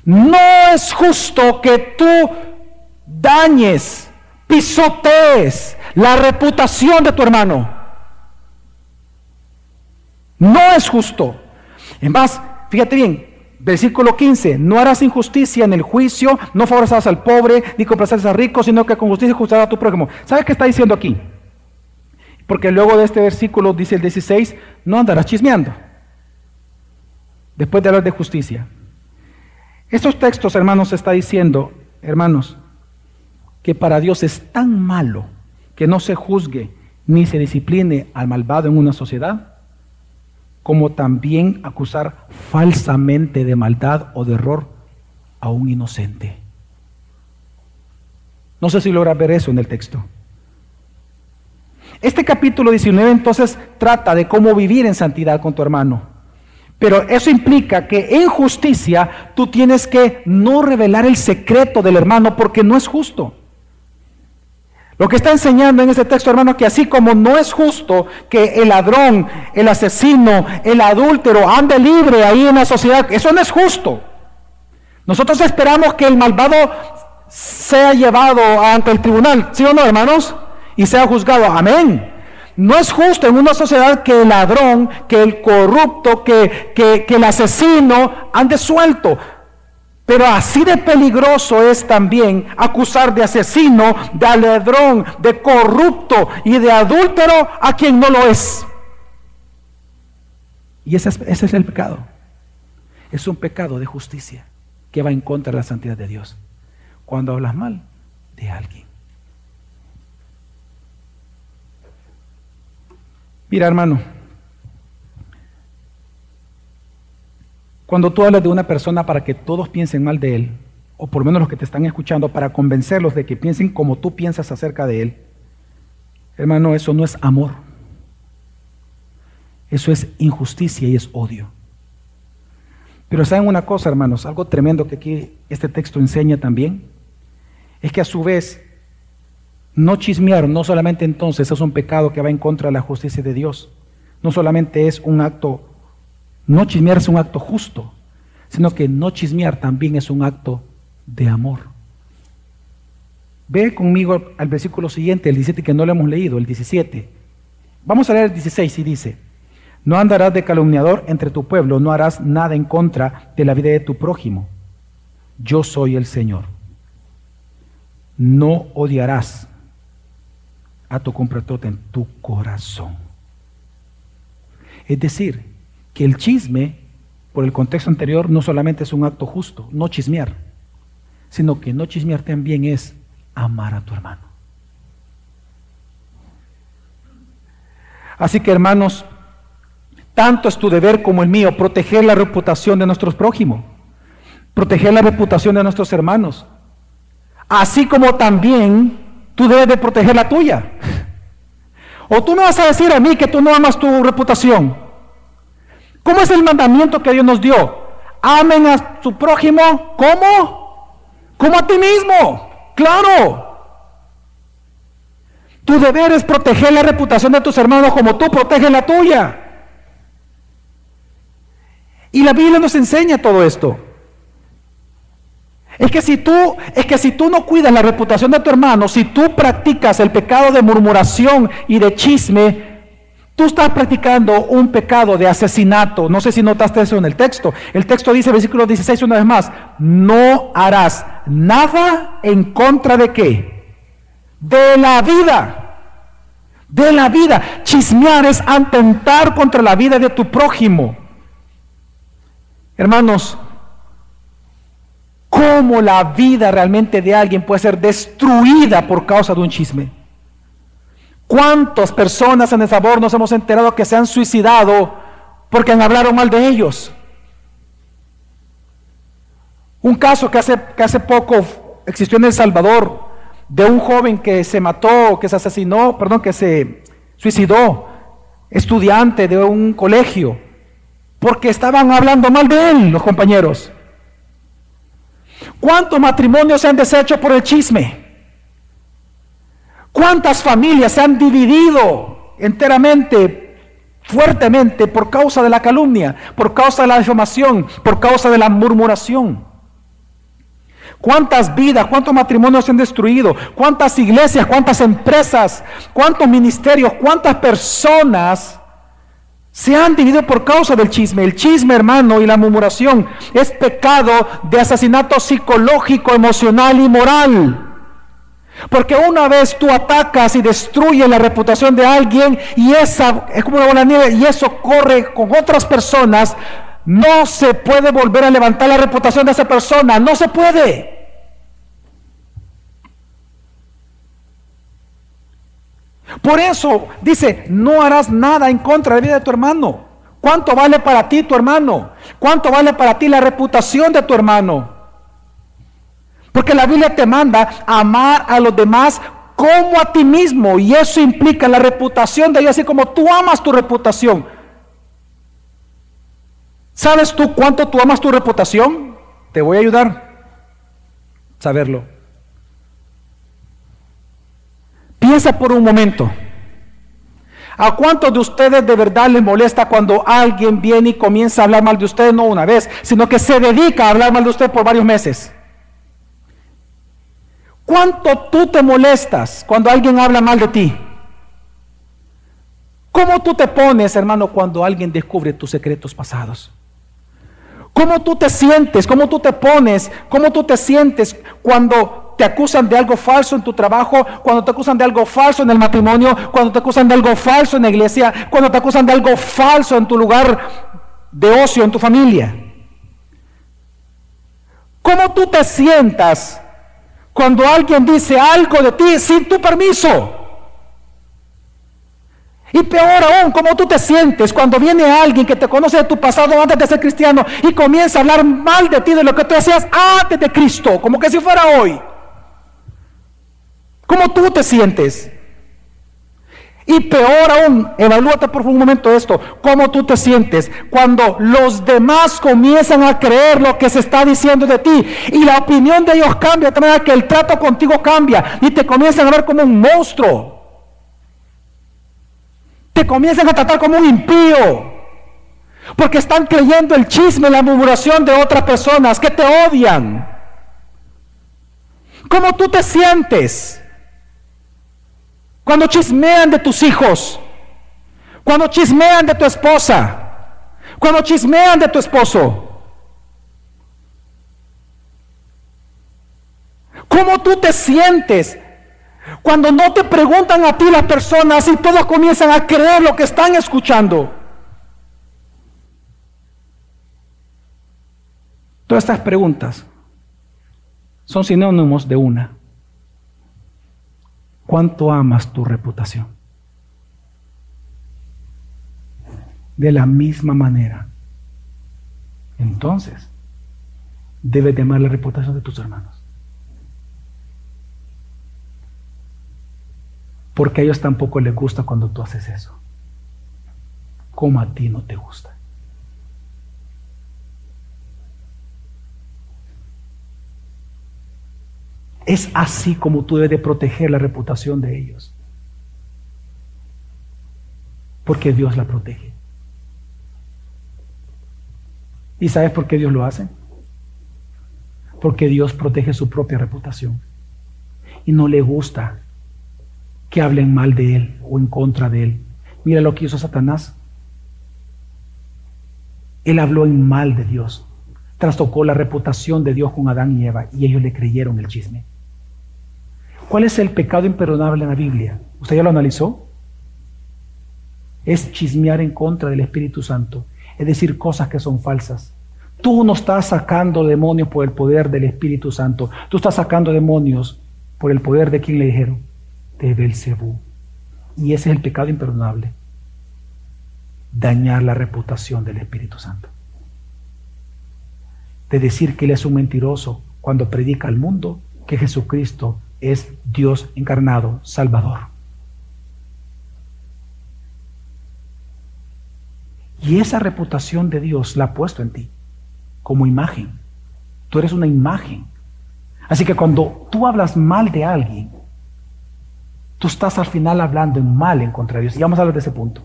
Speaker 1: No es justo que tú dañes, pisotees la reputación de tu hermano. No es justo. En más, fíjate bien, versículo 15, no harás injusticia en el juicio, no favorecerás al pobre, ni complacerás al rico, sino que con justicia juzgarás a tu prójimo. ¿Sabes qué está diciendo aquí? Porque luego de este versículo dice el 16, no andarás chismeando. Después de hablar de justicia. Estos textos, hermanos, está diciendo, hermanos, que para Dios es tan malo que no se juzgue ni se discipline al malvado en una sociedad, como también acusar falsamente de maldad o de error a un inocente. No sé si logra ver eso en el texto. Este capítulo 19 entonces trata de cómo vivir en santidad con tu hermano. Pero eso implica que en justicia tú tienes que no revelar el secreto del hermano porque no es justo. Lo que está enseñando en este texto, hermano, que así como no es justo que el ladrón, el asesino, el adúltero ande libre ahí en la sociedad, eso no es justo. Nosotros esperamos que el malvado sea llevado ante el tribunal, ¿sí o no, hermanos? Y sea juzgado. Amén. No es justo en una sociedad que el ladrón, que el corrupto, que, que, que el asesino ande suelto. Pero así de peligroso es también acusar de asesino, de ladrón, de corrupto y de adúltero a quien no lo es. Y ese es, ese es el pecado. Es un pecado de justicia que va en contra de la santidad de Dios. Cuando hablas mal de alguien. Mira, hermano, Cuando tú hablas de una persona para que todos piensen mal de él, o por lo menos los que te están escuchando, para convencerlos de que piensen como tú piensas acerca de él, hermano, eso no es amor. Eso es injusticia y es odio. Pero saben una cosa, hermanos, algo tremendo que aquí este texto enseña también, es que a su vez, no chismear, no solamente entonces es un pecado que va en contra de la justicia de Dios, no solamente es un acto no chismear es un acto justo, sino que no chismear también es un acto de amor. Ve conmigo al versículo siguiente, el 17 que no lo hemos leído, el 17. Vamos a leer el 16 y dice, no andarás de calumniador entre tu pueblo, no harás nada en contra de la vida de tu prójimo. Yo soy el Señor. No odiarás a tu compatriota en tu corazón. Es decir, que el chisme, por el contexto anterior, no solamente es un acto justo, no chismear, sino que no chismear también es amar a tu hermano. Así que hermanos, tanto es tu deber como el mío proteger la reputación de nuestros prójimos, proteger la reputación de nuestros hermanos, así como también tú debes de proteger la tuya. O tú me vas a decir a mí que tú no amas tu reputación. ¿Cómo es el mandamiento que Dios nos dio? Amen a su prójimo, ¿cómo? Como a ti mismo. Claro. Tu deber es proteger la reputación de tus hermanos como tú proteges la tuya. Y la Biblia nos enseña todo esto. Es que si tú, es que si tú no cuidas la reputación de tu hermano, si tú practicas el pecado de murmuración y de chisme, tú estás practicando un pecado de asesinato. No sé si notaste eso en el texto. El texto dice, versículo 16 una vez más, no harás nada en contra de qué? De la vida. De la vida. Chismear es atentar contra la vida de tu prójimo. Hermanos, cómo la vida realmente de alguien puede ser destruida por causa de un chisme. ¿Cuántas personas en el sabor nos hemos enterado que se han suicidado porque han hablado mal de ellos? Un caso que hace, que hace poco existió en El Salvador de un joven que se mató, que se asesinó, perdón, que se suicidó, estudiante de un colegio, porque estaban hablando mal de él los compañeros. ¿Cuántos matrimonios se han deshecho por el chisme? ¿Cuántas familias se han dividido enteramente, fuertemente, por causa de la calumnia, por causa de la difamación, por causa de la murmuración? ¿Cuántas vidas, cuántos matrimonios se han destruido? ¿Cuántas iglesias, cuántas empresas, cuántos ministerios, cuántas personas se han dividido por causa del chisme. El chisme, hermano, y la murmuración es pecado de asesinato psicológico, emocional y moral. Porque una vez tú atacas y destruyes la reputación de alguien y esa es como una bola de nieve y eso corre con otras personas, no se puede volver a levantar la reputación de esa persona, no se puede. Por eso dice, no harás nada en contra de la vida de tu hermano. ¿Cuánto vale para ti tu hermano? ¿Cuánto vale para ti la reputación de tu hermano? Porque la Biblia te manda amar a los demás como a ti mismo. Y eso implica la reputación de ellos, así como tú amas tu reputación. ¿Sabes tú cuánto tú amas tu reputación? Te voy a ayudar a saberlo. Piensa por un momento. ¿A cuántos de ustedes de verdad les molesta cuando alguien viene y comienza a hablar mal de usted, no una vez, sino que se dedica a hablar mal de usted por varios meses? ¿Cuánto tú te molestas cuando alguien habla mal de ti? ¿Cómo tú te pones, hermano, cuando alguien descubre tus secretos pasados? ¿Cómo tú te sientes? ¿Cómo tú te pones? ¿Cómo tú te sientes cuando te acusan de algo falso en tu trabajo, cuando te acusan de algo falso en el matrimonio, cuando te acusan de algo falso en la iglesia, cuando te acusan de algo falso en tu lugar de ocio, en tu familia. ¿Cómo tú te sientas cuando alguien dice algo de ti sin tu permiso? Y peor aún, ¿cómo tú te sientes cuando viene alguien que te conoce de tu pasado antes de ser cristiano y comienza a hablar mal de ti, de lo que tú hacías antes de Cristo, como que si fuera hoy? ¿Cómo tú te sientes? Y peor aún, evalúate por un momento esto, cómo tú te sientes cuando los demás comienzan a creer lo que se está diciendo de ti y la opinión de ellos cambia, de manera que el trato contigo cambia y te comienzan a ver como un monstruo. Te comienzan a tratar como un impío. Porque están creyendo el chisme, la murmuración de otras personas que te odian. ¿Cómo tú te sientes? Cuando chismean de tus hijos, cuando chismean de tu esposa, cuando chismean de tu esposo. ¿Cómo tú te sientes cuando no te preguntan a ti las personas y todos comienzan a creer lo que están escuchando? Todas estas preguntas son sinónimos de una. ¿Cuánto amas tu reputación? De la misma manera. Entonces, debes de amar la reputación de tus hermanos. Porque a ellos tampoco les gusta cuando tú haces eso. Como a ti no te gusta. Es así como tú debes de proteger la reputación de ellos. Porque Dios la protege. ¿Y sabes por qué Dios lo hace? Porque Dios protege su propia reputación. Y no le gusta que hablen mal de Él o en contra de Él. Mira lo que hizo Satanás. Él habló en mal de Dios. Trastocó la reputación de Dios con Adán y Eva y ellos le creyeron el chisme. ¿Cuál es el pecado imperdonable en la Biblia? ¿Usted ya lo analizó? Es chismear en contra del Espíritu Santo, es decir, cosas que son falsas. Tú no estás sacando demonios por el poder del Espíritu Santo, tú estás sacando demonios por el poder de quien le dijeron, de Belcebú. Y ese es el pecado imperdonable, dañar la reputación del Espíritu Santo. De decir que Él es un mentiroso cuando predica al mundo que Jesucristo es Dios encarnado, Salvador. Y esa reputación de Dios la ha puesto en ti como imagen. Tú eres una imagen. Así que cuando tú hablas mal de alguien, tú estás al final hablando en mal en contra de Dios. Y vamos a hablar de ese punto.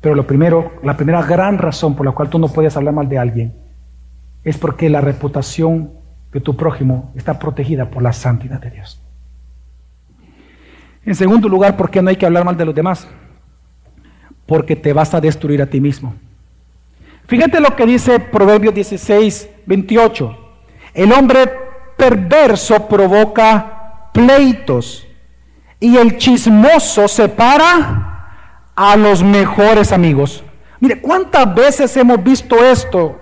Speaker 1: Pero lo primero, la primera gran razón por la cual tú no puedes hablar mal de alguien es porque la reputación que tu prójimo está protegida por la santidad de Dios. En segundo lugar, ¿por qué no hay que hablar mal de los demás? Porque te vas a destruir a ti mismo. Fíjate lo que dice Proverbios 16, 28. El hombre perverso provoca pleitos y el chismoso separa a los mejores amigos. Mire, ¿cuántas veces hemos visto esto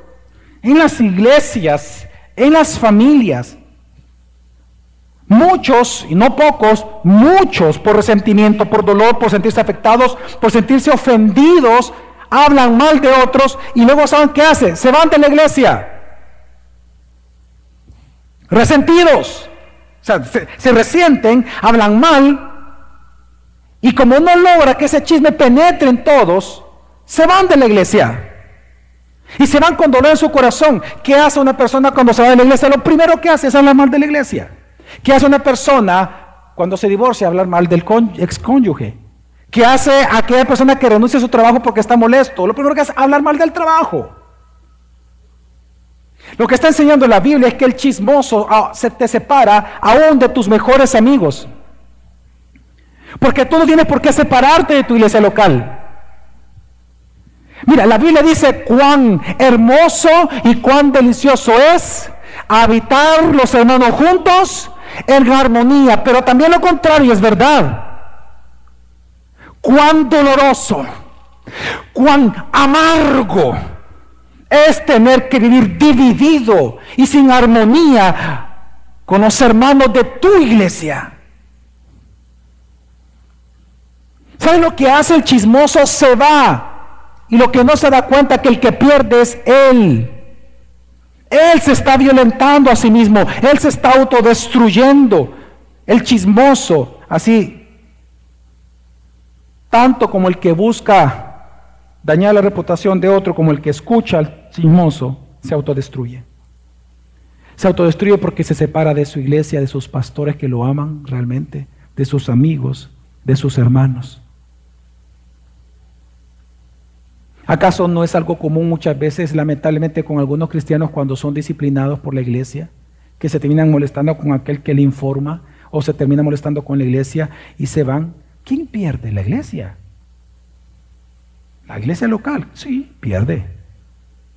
Speaker 1: en las iglesias, en las familias. Muchos, y no pocos, muchos por resentimiento, por dolor, por sentirse afectados, por sentirse ofendidos, hablan mal de otros y luego saben qué hace, se van de la iglesia. Resentidos. O sea, se, se resienten, hablan mal, y como no logra que ese chisme penetre en todos, se van de la iglesia. Y se van con dolor en su corazón. ¿Qué hace una persona cuando se va de la iglesia? Lo primero que hace es hablar mal de la iglesia. ¿Qué hace una persona cuando se divorcia? Hablar mal del excónyuge. ¿Qué hace aquella persona que renuncia a su trabajo porque está molesto? Lo primero que hace es hablar mal del trabajo. Lo que está enseñando la Biblia es que el chismoso ah, se te separa aún de tus mejores amigos. Porque tú no tienes por qué separarte de tu iglesia local. Mira, la Biblia dice cuán hermoso y cuán delicioso es habitar los hermanos juntos en armonía, pero también lo contrario es verdad. Cuán doloroso, cuán amargo es tener que vivir dividido y sin armonía con los hermanos de tu iglesia. ¿Sabes lo que hace el chismoso? Se va y lo que no se da cuenta que el que pierde es él. Él se está violentando a sí mismo. Él se está autodestruyendo. El chismoso, así, tanto como el que busca dañar la reputación de otro, como el que escucha al chismoso, se autodestruye. Se autodestruye porque se separa de su iglesia, de sus pastores que lo aman realmente, de sus amigos, de sus hermanos. ¿Acaso no es algo común muchas veces, lamentablemente, con algunos cristianos cuando son disciplinados por la iglesia, que se terminan molestando con aquel que le informa o se termina molestando con la iglesia y se van? ¿Quién pierde? La iglesia. La iglesia local, sí, pierde,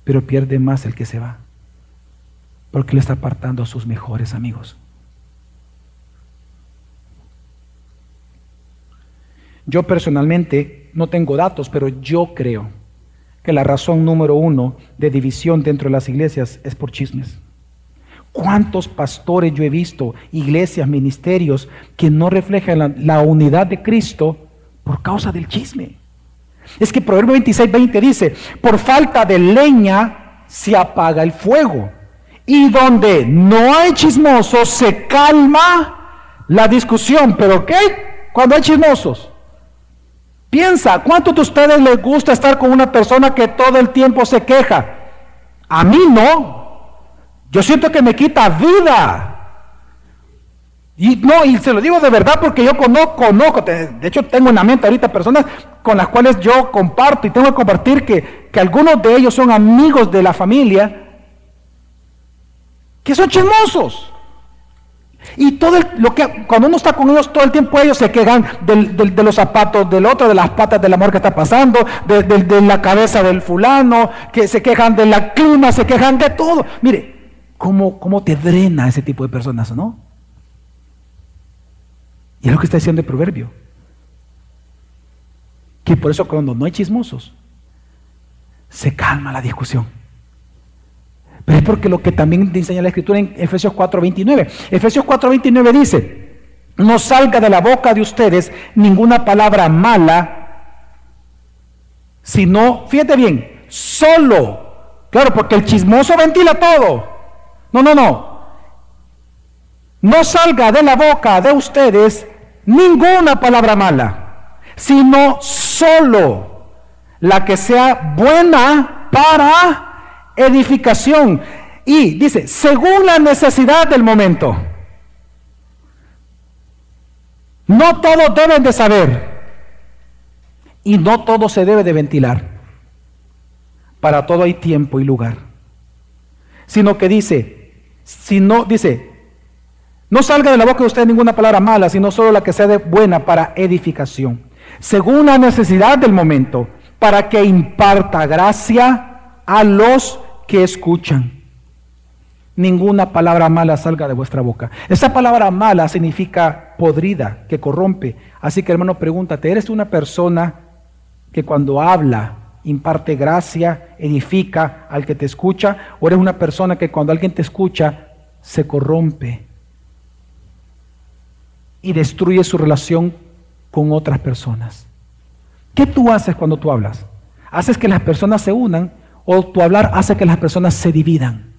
Speaker 1: pero pierde más el que se va, porque le está apartando a sus mejores amigos. Yo personalmente no tengo datos, pero yo creo que la razón número uno de división dentro de las iglesias es por chismes. ¿Cuántos pastores yo he visto, iglesias, ministerios, que no reflejan la, unidad de Cristo por causa del chisme? Es que Proverbio 26, 20 dice, por falta de leña se apaga el fuego. Y donde no hay chismosos se calma la discusión. Pero ¿qué? cuando hay chismosos. Piensa, ¿cuántos de ustedes les gusta estar con una persona que todo el tiempo se queja? A mí no. Yo siento que me quita vida. Y no, y se lo digo de verdad porque yo conozco, conozco, de hecho tengo en la mente ahorita personas con las cuales yo comparto y tengo que compartir que, que algunos de ellos son amigos de la familia que son chismosos. Y todo lo que cuando uno está con ellos todo el tiempo ellos se quejan de los zapatos del otro, de las patas del amor que está pasando, de, la cabeza del fulano, que se quejan de la clima, se quejan de todo. Mire, cómo, cómo te drena ese tipo de personas, ¿no? Y es lo que está diciendo el proverbio. Que por eso cuando no hay chismosos, se calma la discusión. Pero es porque lo que también enseña la Escritura en Efesios 4:29. Efesios 4:29 dice, no salga de la boca de ustedes ninguna palabra mala, sino, fíjate bien, solo, claro, porque el chismoso ventila todo. No, no, no. No salga de la boca de ustedes ninguna palabra mala, sino solo la que sea buena para edificación. Y dice, según la necesidad del momento. No todos deben de saber. Y no todo se debe de ventilar. Para todo hay tiempo y lugar. Sino que dice, si no, dice, no salga de la boca de usted ninguna palabra mala, sino solo la que sea de buena para edificación. Según la necesidad del momento, para que imparta gracia a los que escuchan. Ninguna palabra mala salga de vuestra boca. Esa palabra mala significa podrida, que corrompe. Así que hermano, pregúntate, ¿eres una persona que cuando habla imparte gracia, edifica al que te escucha? ¿O eres una persona que cuando alguien te escucha se corrompe y destruye su relación con otras personas? ¿Qué tú haces cuando tú hablas? ¿Haces que las personas se unan o tu hablar hace que las personas se dividan.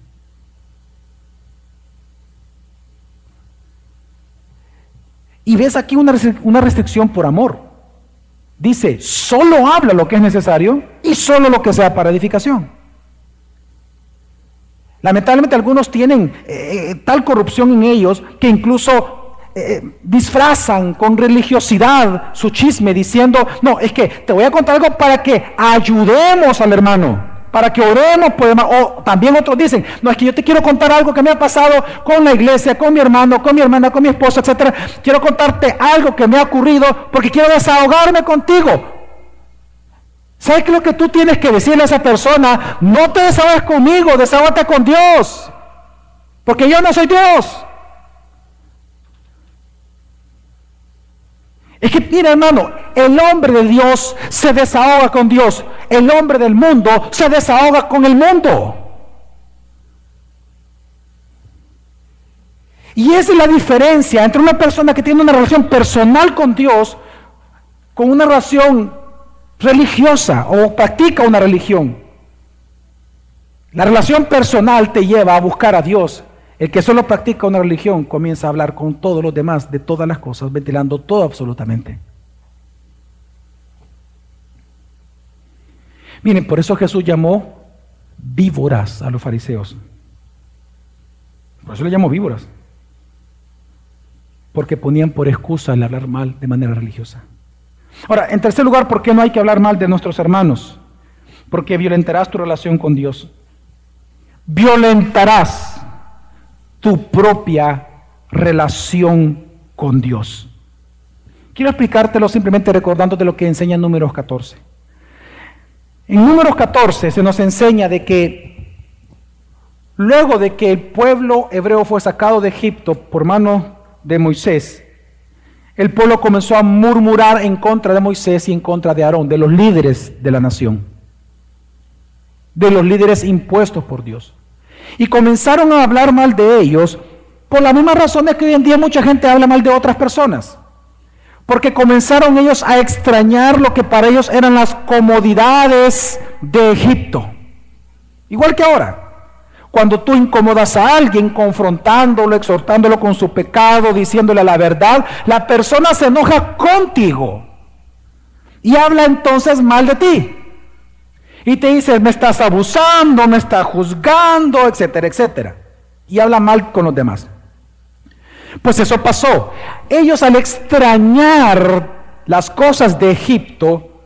Speaker 1: Y ves aquí una, restricción por amor. Dice, solo habla lo que es necesario y solo lo que sea para edificación. Lamentablemente algunos tienen eh, tal corrupción en ellos que incluso eh, disfrazan con religiosidad su chisme diciendo, no, es que te voy a contar algo para que ayudemos al hermano para que oremos por O también otros dicen, no es que yo te quiero contar algo que me ha pasado con la iglesia, con mi hermano, con mi hermana, con mi esposa, etcétera. Quiero contarte algo que me ha ocurrido porque quiero desahogarme contigo. ¿Sabes qué es lo que tú tienes que decirle a esa persona? No te desahogues conmigo, desahógate con Dios. Porque yo no soy Dios. Es que, mira hermano, el hombre de Dios se desahoga con Dios. El hombre del mundo se desahoga con el mundo. Y esa es la diferencia entre una persona que tiene una relación personal con Dios con una relación religiosa o practica una religión. La relación personal te lleva a buscar a Dios el que solo practica una religión comienza a hablar con todos los demás de todas las cosas, ventilando todo absolutamente. Miren, por eso Jesús llamó víboras a los fariseos. Por eso le llamó víboras. Porque ponían por excusa el hablar mal de manera religiosa. Ahora, en tercer lugar, ¿por qué no hay que hablar mal de nuestros hermanos? Porque violentarás tu relación con Dios. Violentarás tu propia relación con Dios. Quiero explicártelo simplemente recordándote lo que enseña en Números 14. En Números 14 se nos enseña de que luego de que el pueblo hebreo fue sacado de Egipto por mano de Moisés, el pueblo comenzó a murmurar en contra de Moisés y en contra de Aarón, de los líderes de la nación, de los líderes impuestos por Dios. Y comenzaron a hablar mal de ellos por las mismas razones que hoy en día mucha gente habla mal de otras personas. Porque comenzaron ellos a extrañar lo que para ellos eran las comodidades de Egipto. Igual que ahora. Cuando tú incomodas a alguien confrontándolo, exhortándolo con su pecado, diciéndole la verdad, la persona se enoja contigo y habla entonces mal de ti. Y te dice, me estás abusando, me estás juzgando, etcétera, etcétera. Y habla mal con los demás. Pues eso pasó. Ellos al extrañar las cosas de Egipto,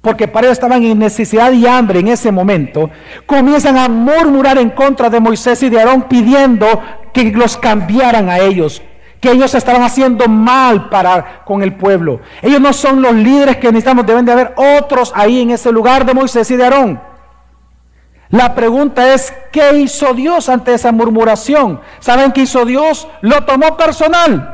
Speaker 1: porque para ellos estaban en necesidad y hambre en ese momento, comienzan a murmurar en contra de Moisés y de Aarón pidiendo que los cambiaran a ellos, que ellos estaban haciendo mal para con el pueblo. Ellos no son los líderes que necesitamos, deben de haber otros ahí en ese lugar de Moisés y de Aarón. La pregunta es, ¿qué hizo Dios ante esa murmuración? ¿Saben qué hizo Dios? Lo tomó personal.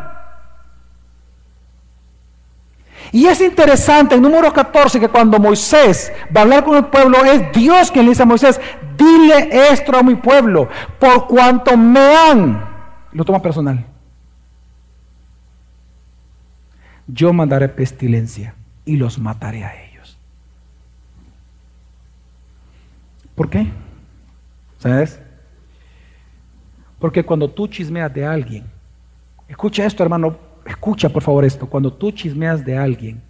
Speaker 1: Y es interesante en número 14 que cuando Moisés va a hablar con el pueblo, es Dios quien le dice a Moisés, dile esto a mi pueblo, por cuanto me han, lo toma personal, yo mandaré pestilencia y los mataré a ellos. ¿Por qué? ¿Sabes? Porque cuando tú chismeas de alguien, escucha esto hermano, escucha por favor esto, cuando tú chismeas de alguien,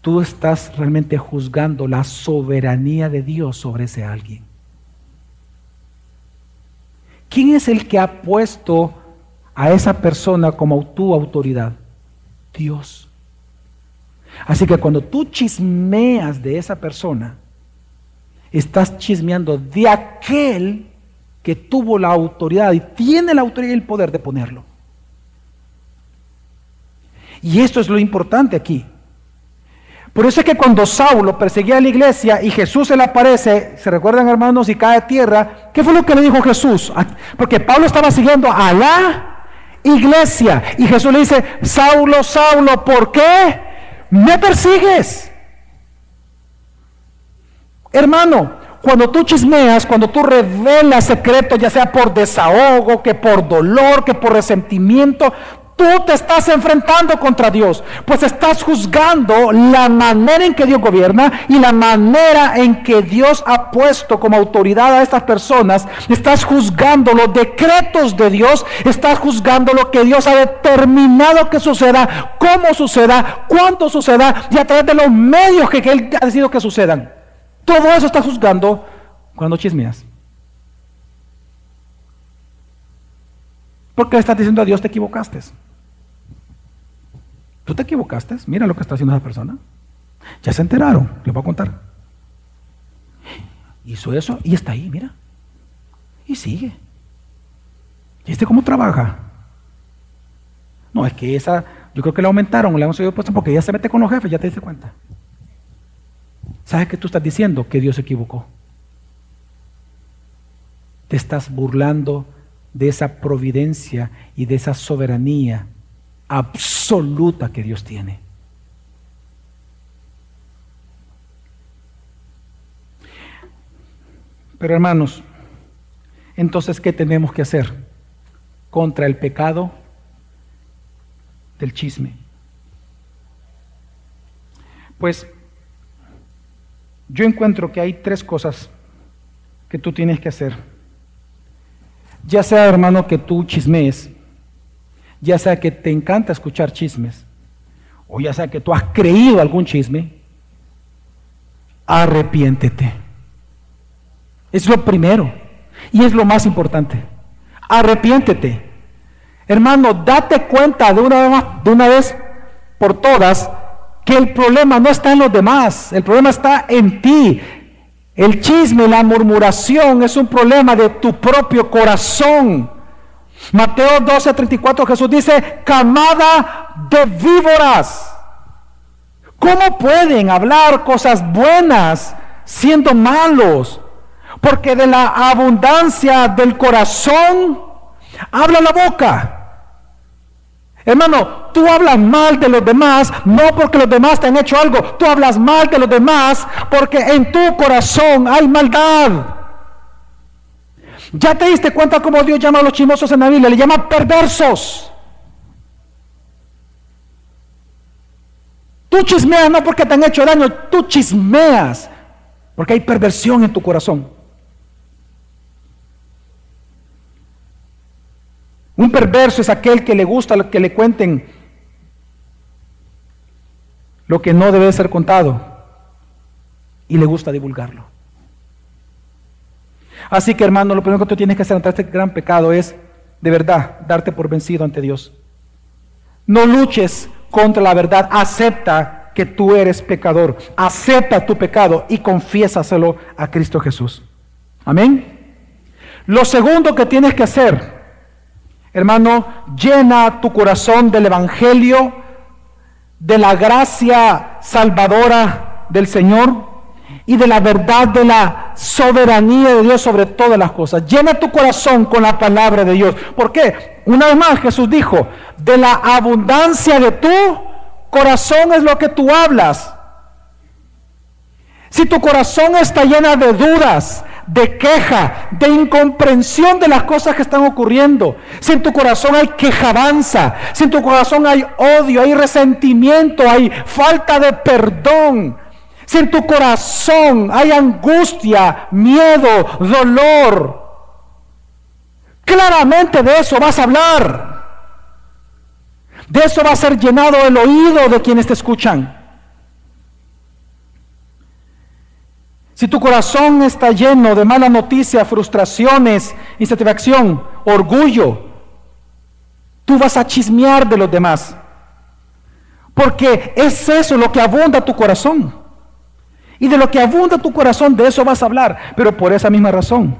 Speaker 1: tú estás realmente juzgando la soberanía de Dios sobre ese alguien. ¿Quién es el que ha puesto a esa persona como tu autoridad? Dios. Así que cuando tú chismeas de esa persona, estás chismeando de aquel que tuvo la autoridad y tiene la autoridad y el poder de ponerlo. Y esto es lo importante aquí. Por eso es que cuando Saulo perseguía a la iglesia y Jesús se le aparece, se recuerdan hermanos, y cae a tierra, ¿qué fue lo que le dijo Jesús? Ah, porque Pablo estaba siguiendo a la iglesia y Jesús le dice, Saulo, Saulo, ¿por qué me persigues? Hermano, cuando tú chismeas, cuando tú revelas secretos, ya sea por desahogo, que por dolor, que por resentimiento, tú te estás enfrentando contra Dios, pues estás juzgando la manera en que Dios gobierna y la manera en que Dios ha puesto como autoridad a estas personas, estás juzgando los decretos de Dios, estás juzgando lo que Dios ha determinado que suceda, cómo suceda, cuánto suceda y a través de los medios que Él ha decidido que sucedan. Todo eso está juzgando cuando chismeas. Porque le estás diciendo a Dios te equivocaste. Tú te equivocaste. Mira lo que está haciendo esa persona. Ya se enteraron. Les voy a contar. Hizo eso y está ahí, mira. Y sigue. ¿Y este cómo trabaja? No, es que esa, yo creo que le aumentaron, le han subido puesto porque ya se mete con los jefes, ya te diste cuenta. ¿Sabes qué tú estás diciendo? Que Dios se equivocó. Te estás burlando de esa providencia y de esa soberanía absoluta que Dios tiene. Pero hermanos, entonces, ¿qué tenemos que hacer contra el pecado del chisme? Pues yo encuentro que hay tres cosas que tú tienes que hacer. Ya sea, hermano, que tú chismees, ya sea que te encanta escuchar chismes, o ya sea que tú has creído algún chisme, arrepiéntete. Es lo primero y es lo más importante. Arrepiéntete. Hermano, date cuenta de una, vez por todas que el problema no está en los demás, el problema está en ti. El chisme, la murmuración es un problema de tu propio corazón. Mateo 12, 34 Jesús dice, camada de víboras. ¿Cómo pueden hablar cosas buenas siendo malos? Porque de la abundancia del corazón habla la boca. Hermano, tú hablas mal de los demás, no porque los demás te han hecho algo, tú hablas mal de los demás porque en tu corazón hay maldad. ¿Ya te diste cuenta cómo Dios llama a los chismosos en la Biblia? Le llama perversos. Tú chismeas no porque te han hecho daño, tú chismeas porque hay perversión en tu corazón. Un perverso es aquel que le gusta que le cuenten lo que no debe ser contado y le gusta divulgarlo. Así que hermano, lo primero que tú tienes que hacer ante este gran pecado es, de verdad, darte por vencido ante Dios. No luches contra la verdad, acepta que tú eres pecador, acepta tu pecado y confiésaselo a Cristo Jesús. Amén. Lo segundo que tienes que hacer, hermano, llena tu corazón del Evangelio, de la gracia salvadora del Señor y de la verdad de la soberanía de Dios sobre todas las cosas. Llena tu corazón con la palabra de Dios. ¿Por qué? Una vez más Jesús dijo, de la abundancia de tu corazón es lo que tú hablas. Si tu corazón está llena de dudas, de queja, de incomprensión de las cosas que están ocurriendo, si en tu corazón hay quejabanza, si en tu corazón hay odio, hay resentimiento, hay falta de perdón, si en tu corazón hay angustia, miedo, dolor, claramente de eso vas a hablar. De eso va a ser llenado el oído de quienes te escuchan. Si tu corazón está lleno de mala noticia, frustraciones, insatisfacción, orgullo, tú vas a chismear de los demás. Porque es eso lo que abunda tu corazón. Y de lo que abunda tu corazón, de eso vas a hablar, pero por esa misma razón.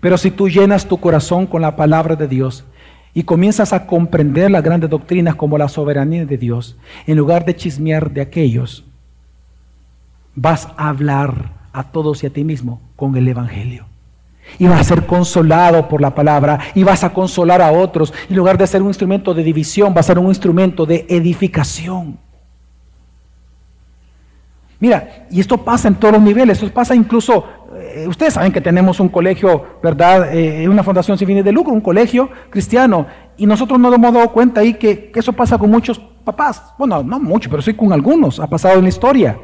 Speaker 1: Pero si tú llenas tu corazón con la palabra de Dios y comienzas a comprender las grandes doctrinas como la soberanía de Dios, en lugar de chismear de aquellos, vas a hablar a todos y a ti mismo con el Evangelio. Y vas a ser consolado por la palabra y vas a consolar a otros. En lugar de ser un instrumento de división, va a ser un instrumento de edificación. Mira, y esto pasa en todos los niveles, esto pasa incluso, eh, ustedes saben que tenemos un colegio, ¿verdad? Eh, una fundación sin fines de lucro, un colegio cristiano, y nosotros no nos hemos dado cuenta ahí que, eso pasa con muchos papás. Bueno, no mucho, pero sí con algunos, ha pasado en la historia.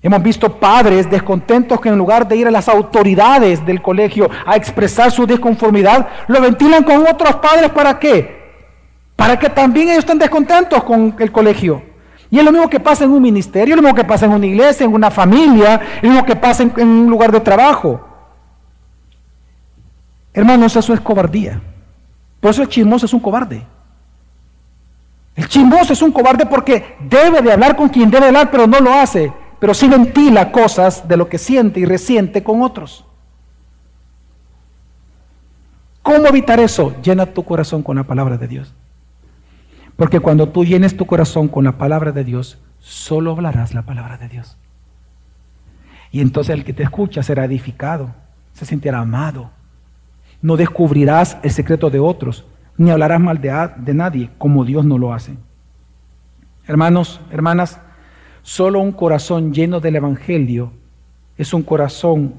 Speaker 1: Hemos visto padres descontentos que en lugar de ir a las autoridades del colegio a expresar su disconformidad, lo ventilan con otros padres para qué? Para que también ellos estén descontentos con el colegio. Y es lo mismo que pasa en un ministerio, es lo mismo que pasa en una iglesia, en una familia, es lo mismo que pasa en, un lugar de trabajo. Hermanos, eso es cobardía. Por eso el chismoso es un cobarde. El chismoso es un cobarde porque debe de hablar con quien debe hablar, pero no lo hace pero sí ventila cosas de lo que siente y resiente con otros. ¿Cómo evitar eso? Llena tu corazón con la palabra de Dios. Porque cuando tú llenes tu corazón con la palabra de Dios, solo hablarás la palabra de Dios. Y entonces el que te escucha será edificado, se sentirá amado. No descubrirás el secreto de otros, ni hablarás mal de, nadie, como Dios no lo hace. Hermanos, hermanas, Solo un corazón lleno del Evangelio es un corazón,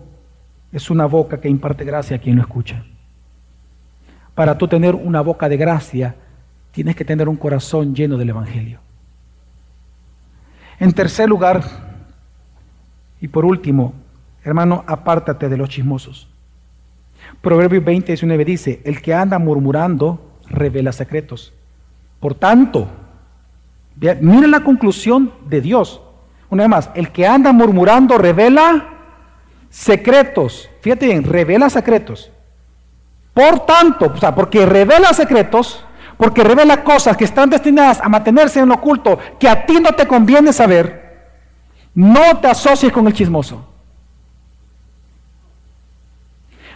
Speaker 1: es una boca que imparte gracia a quien lo escucha. Para tú tener una boca de gracia, tienes que tener un corazón lleno del Evangelio. En tercer lugar, y por último, hermano, apártate de los chismosos. Proverbios 20, 19 dice, el que anda murmurando revela secretos. Por tanto, Miren la conclusión de Dios. Una vez más, el que anda murmurando revela secretos. Fíjate bien, revela secretos. Por tanto, o sea, porque revela secretos, porque revela cosas que están destinadas a mantenerse en lo oculto, que a ti no te conviene saber, no te asocies con el chismoso.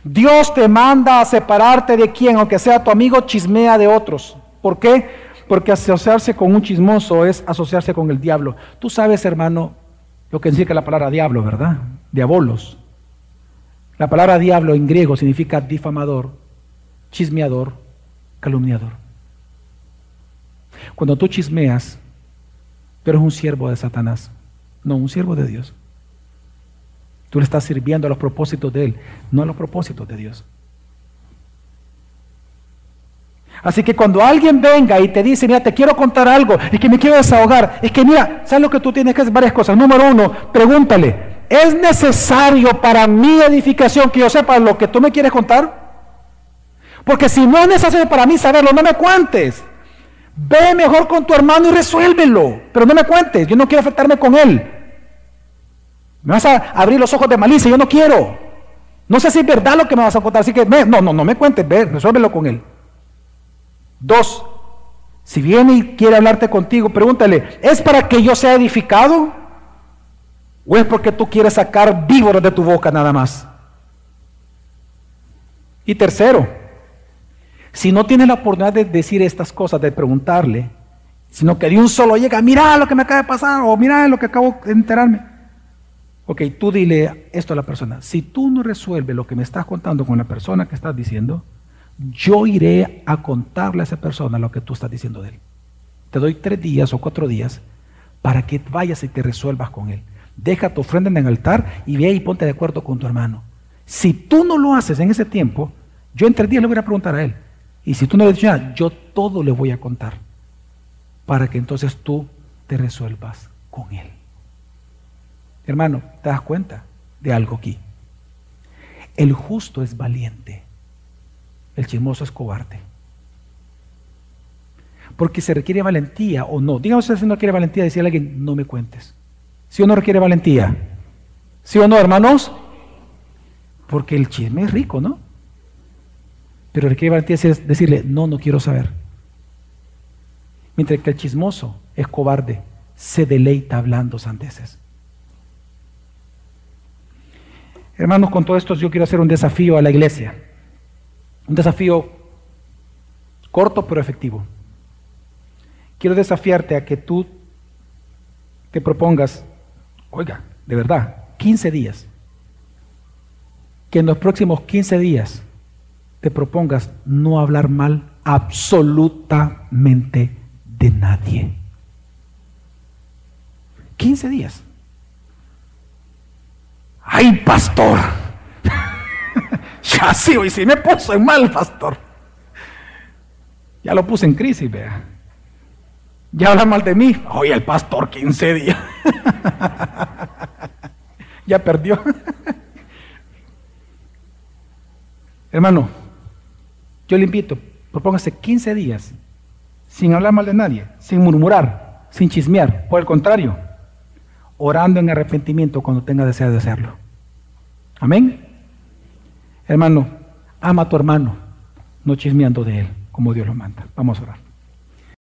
Speaker 1: Dios te manda a separarte de quien, aunque sea tu amigo, chismea de otros. ¿Por qué? Porque asociarse con un chismoso es asociarse con el diablo. Tú sabes, hermano, lo que significa la palabra diablo, ¿verdad? Diabolos. La palabra diablo en griego significa difamador, chismeador, calumniador. Cuando tú chismeas, tú eres un siervo de Satanás, no un siervo de Dios. Tú le estás sirviendo a los propósitos de Él, no a los propósitos de Dios. Así que cuando alguien venga y te dice, mira, te quiero contar algo y que me quiero desahogar, es que mira, ¿sabes lo que tú tienes que hacer? Varias cosas. Número uno, pregúntale, ¿es necesario para mi edificación que yo sepa lo que tú me quieres contar? Porque si no es necesario para mí saberlo, no me cuentes. Ve mejor con tu hermano y resuélvelo. Pero no me cuentes, yo no quiero afectarme con él. Me vas a abrir los ojos de malicia, yo no quiero. No sé si es verdad lo que me vas a contar, así que no, no, no me cuentes, ve, resuélvelo con él. Dos, si viene y quiere hablarte contigo, pregúntale, ¿es para que yo sea edificado? ¿O es porque tú quieres sacar víboras de tu boca nada más? Y tercero, si no tienes la oportunidad de decir estas cosas, de preguntarle, sino que de un solo llega, mira lo que me acaba de pasar, o mira lo que acabo de enterarme. Ok, tú dile esto a la persona. Si tú no resuelves lo que me estás contando con la persona que estás diciendo, yo iré a contarle a esa persona lo que tú estás diciendo de él. Te doy tres días o cuatro días para que vayas y te resuelvas con él. Deja tu ofrenda en el altar y ve y ponte de acuerdo con tu hermano. Si tú no lo haces en ese tiempo, yo en tres días le voy a preguntar a él. Y si tú no le dices nada, yo todo le voy a contar. Para que entonces tú te resuelvas con él. Hermano, ¿te das cuenta de algo aquí? El justo es valiente. El chismoso es cobarde. Porque se requiere valentía o no. Dígame si no quiere valentía decirle a alguien, no me cuentes. ¿Sí o no requiere valentía? ¿Sí o no, hermanos? Porque el chisme es rico, ¿no? Pero requiere valentía decirle, no, no quiero saber. Mientras que el chismoso es cobarde, se deleita hablando sandeces. Hermanos, con todo esto yo quiero hacer un desafío a la iglesia. Un desafío corto pero efectivo. Quiero desafiarte a que tú te propongas, oiga, de verdad, 15 días. Que en los próximos 15 días te propongas no hablar mal absolutamente de nadie. 15 días. ¡Ay, pastor! ya sí, hoy sí me puso en mal, pastor. Ya lo puse en crisis, vea. Ya habla mal de mí. Oye, el pastor 15 días. ya perdió. Hermano, yo le invito, propóngase 15 días sin hablar mal de nadie, sin murmurar, sin chismear. Por el contrario, orando en arrepentimiento cuando tenga deseo de hacerlo. Amén. Hermano, ama a tu hermano, no chismeando de él, como Dios lo manda. Vamos a orar.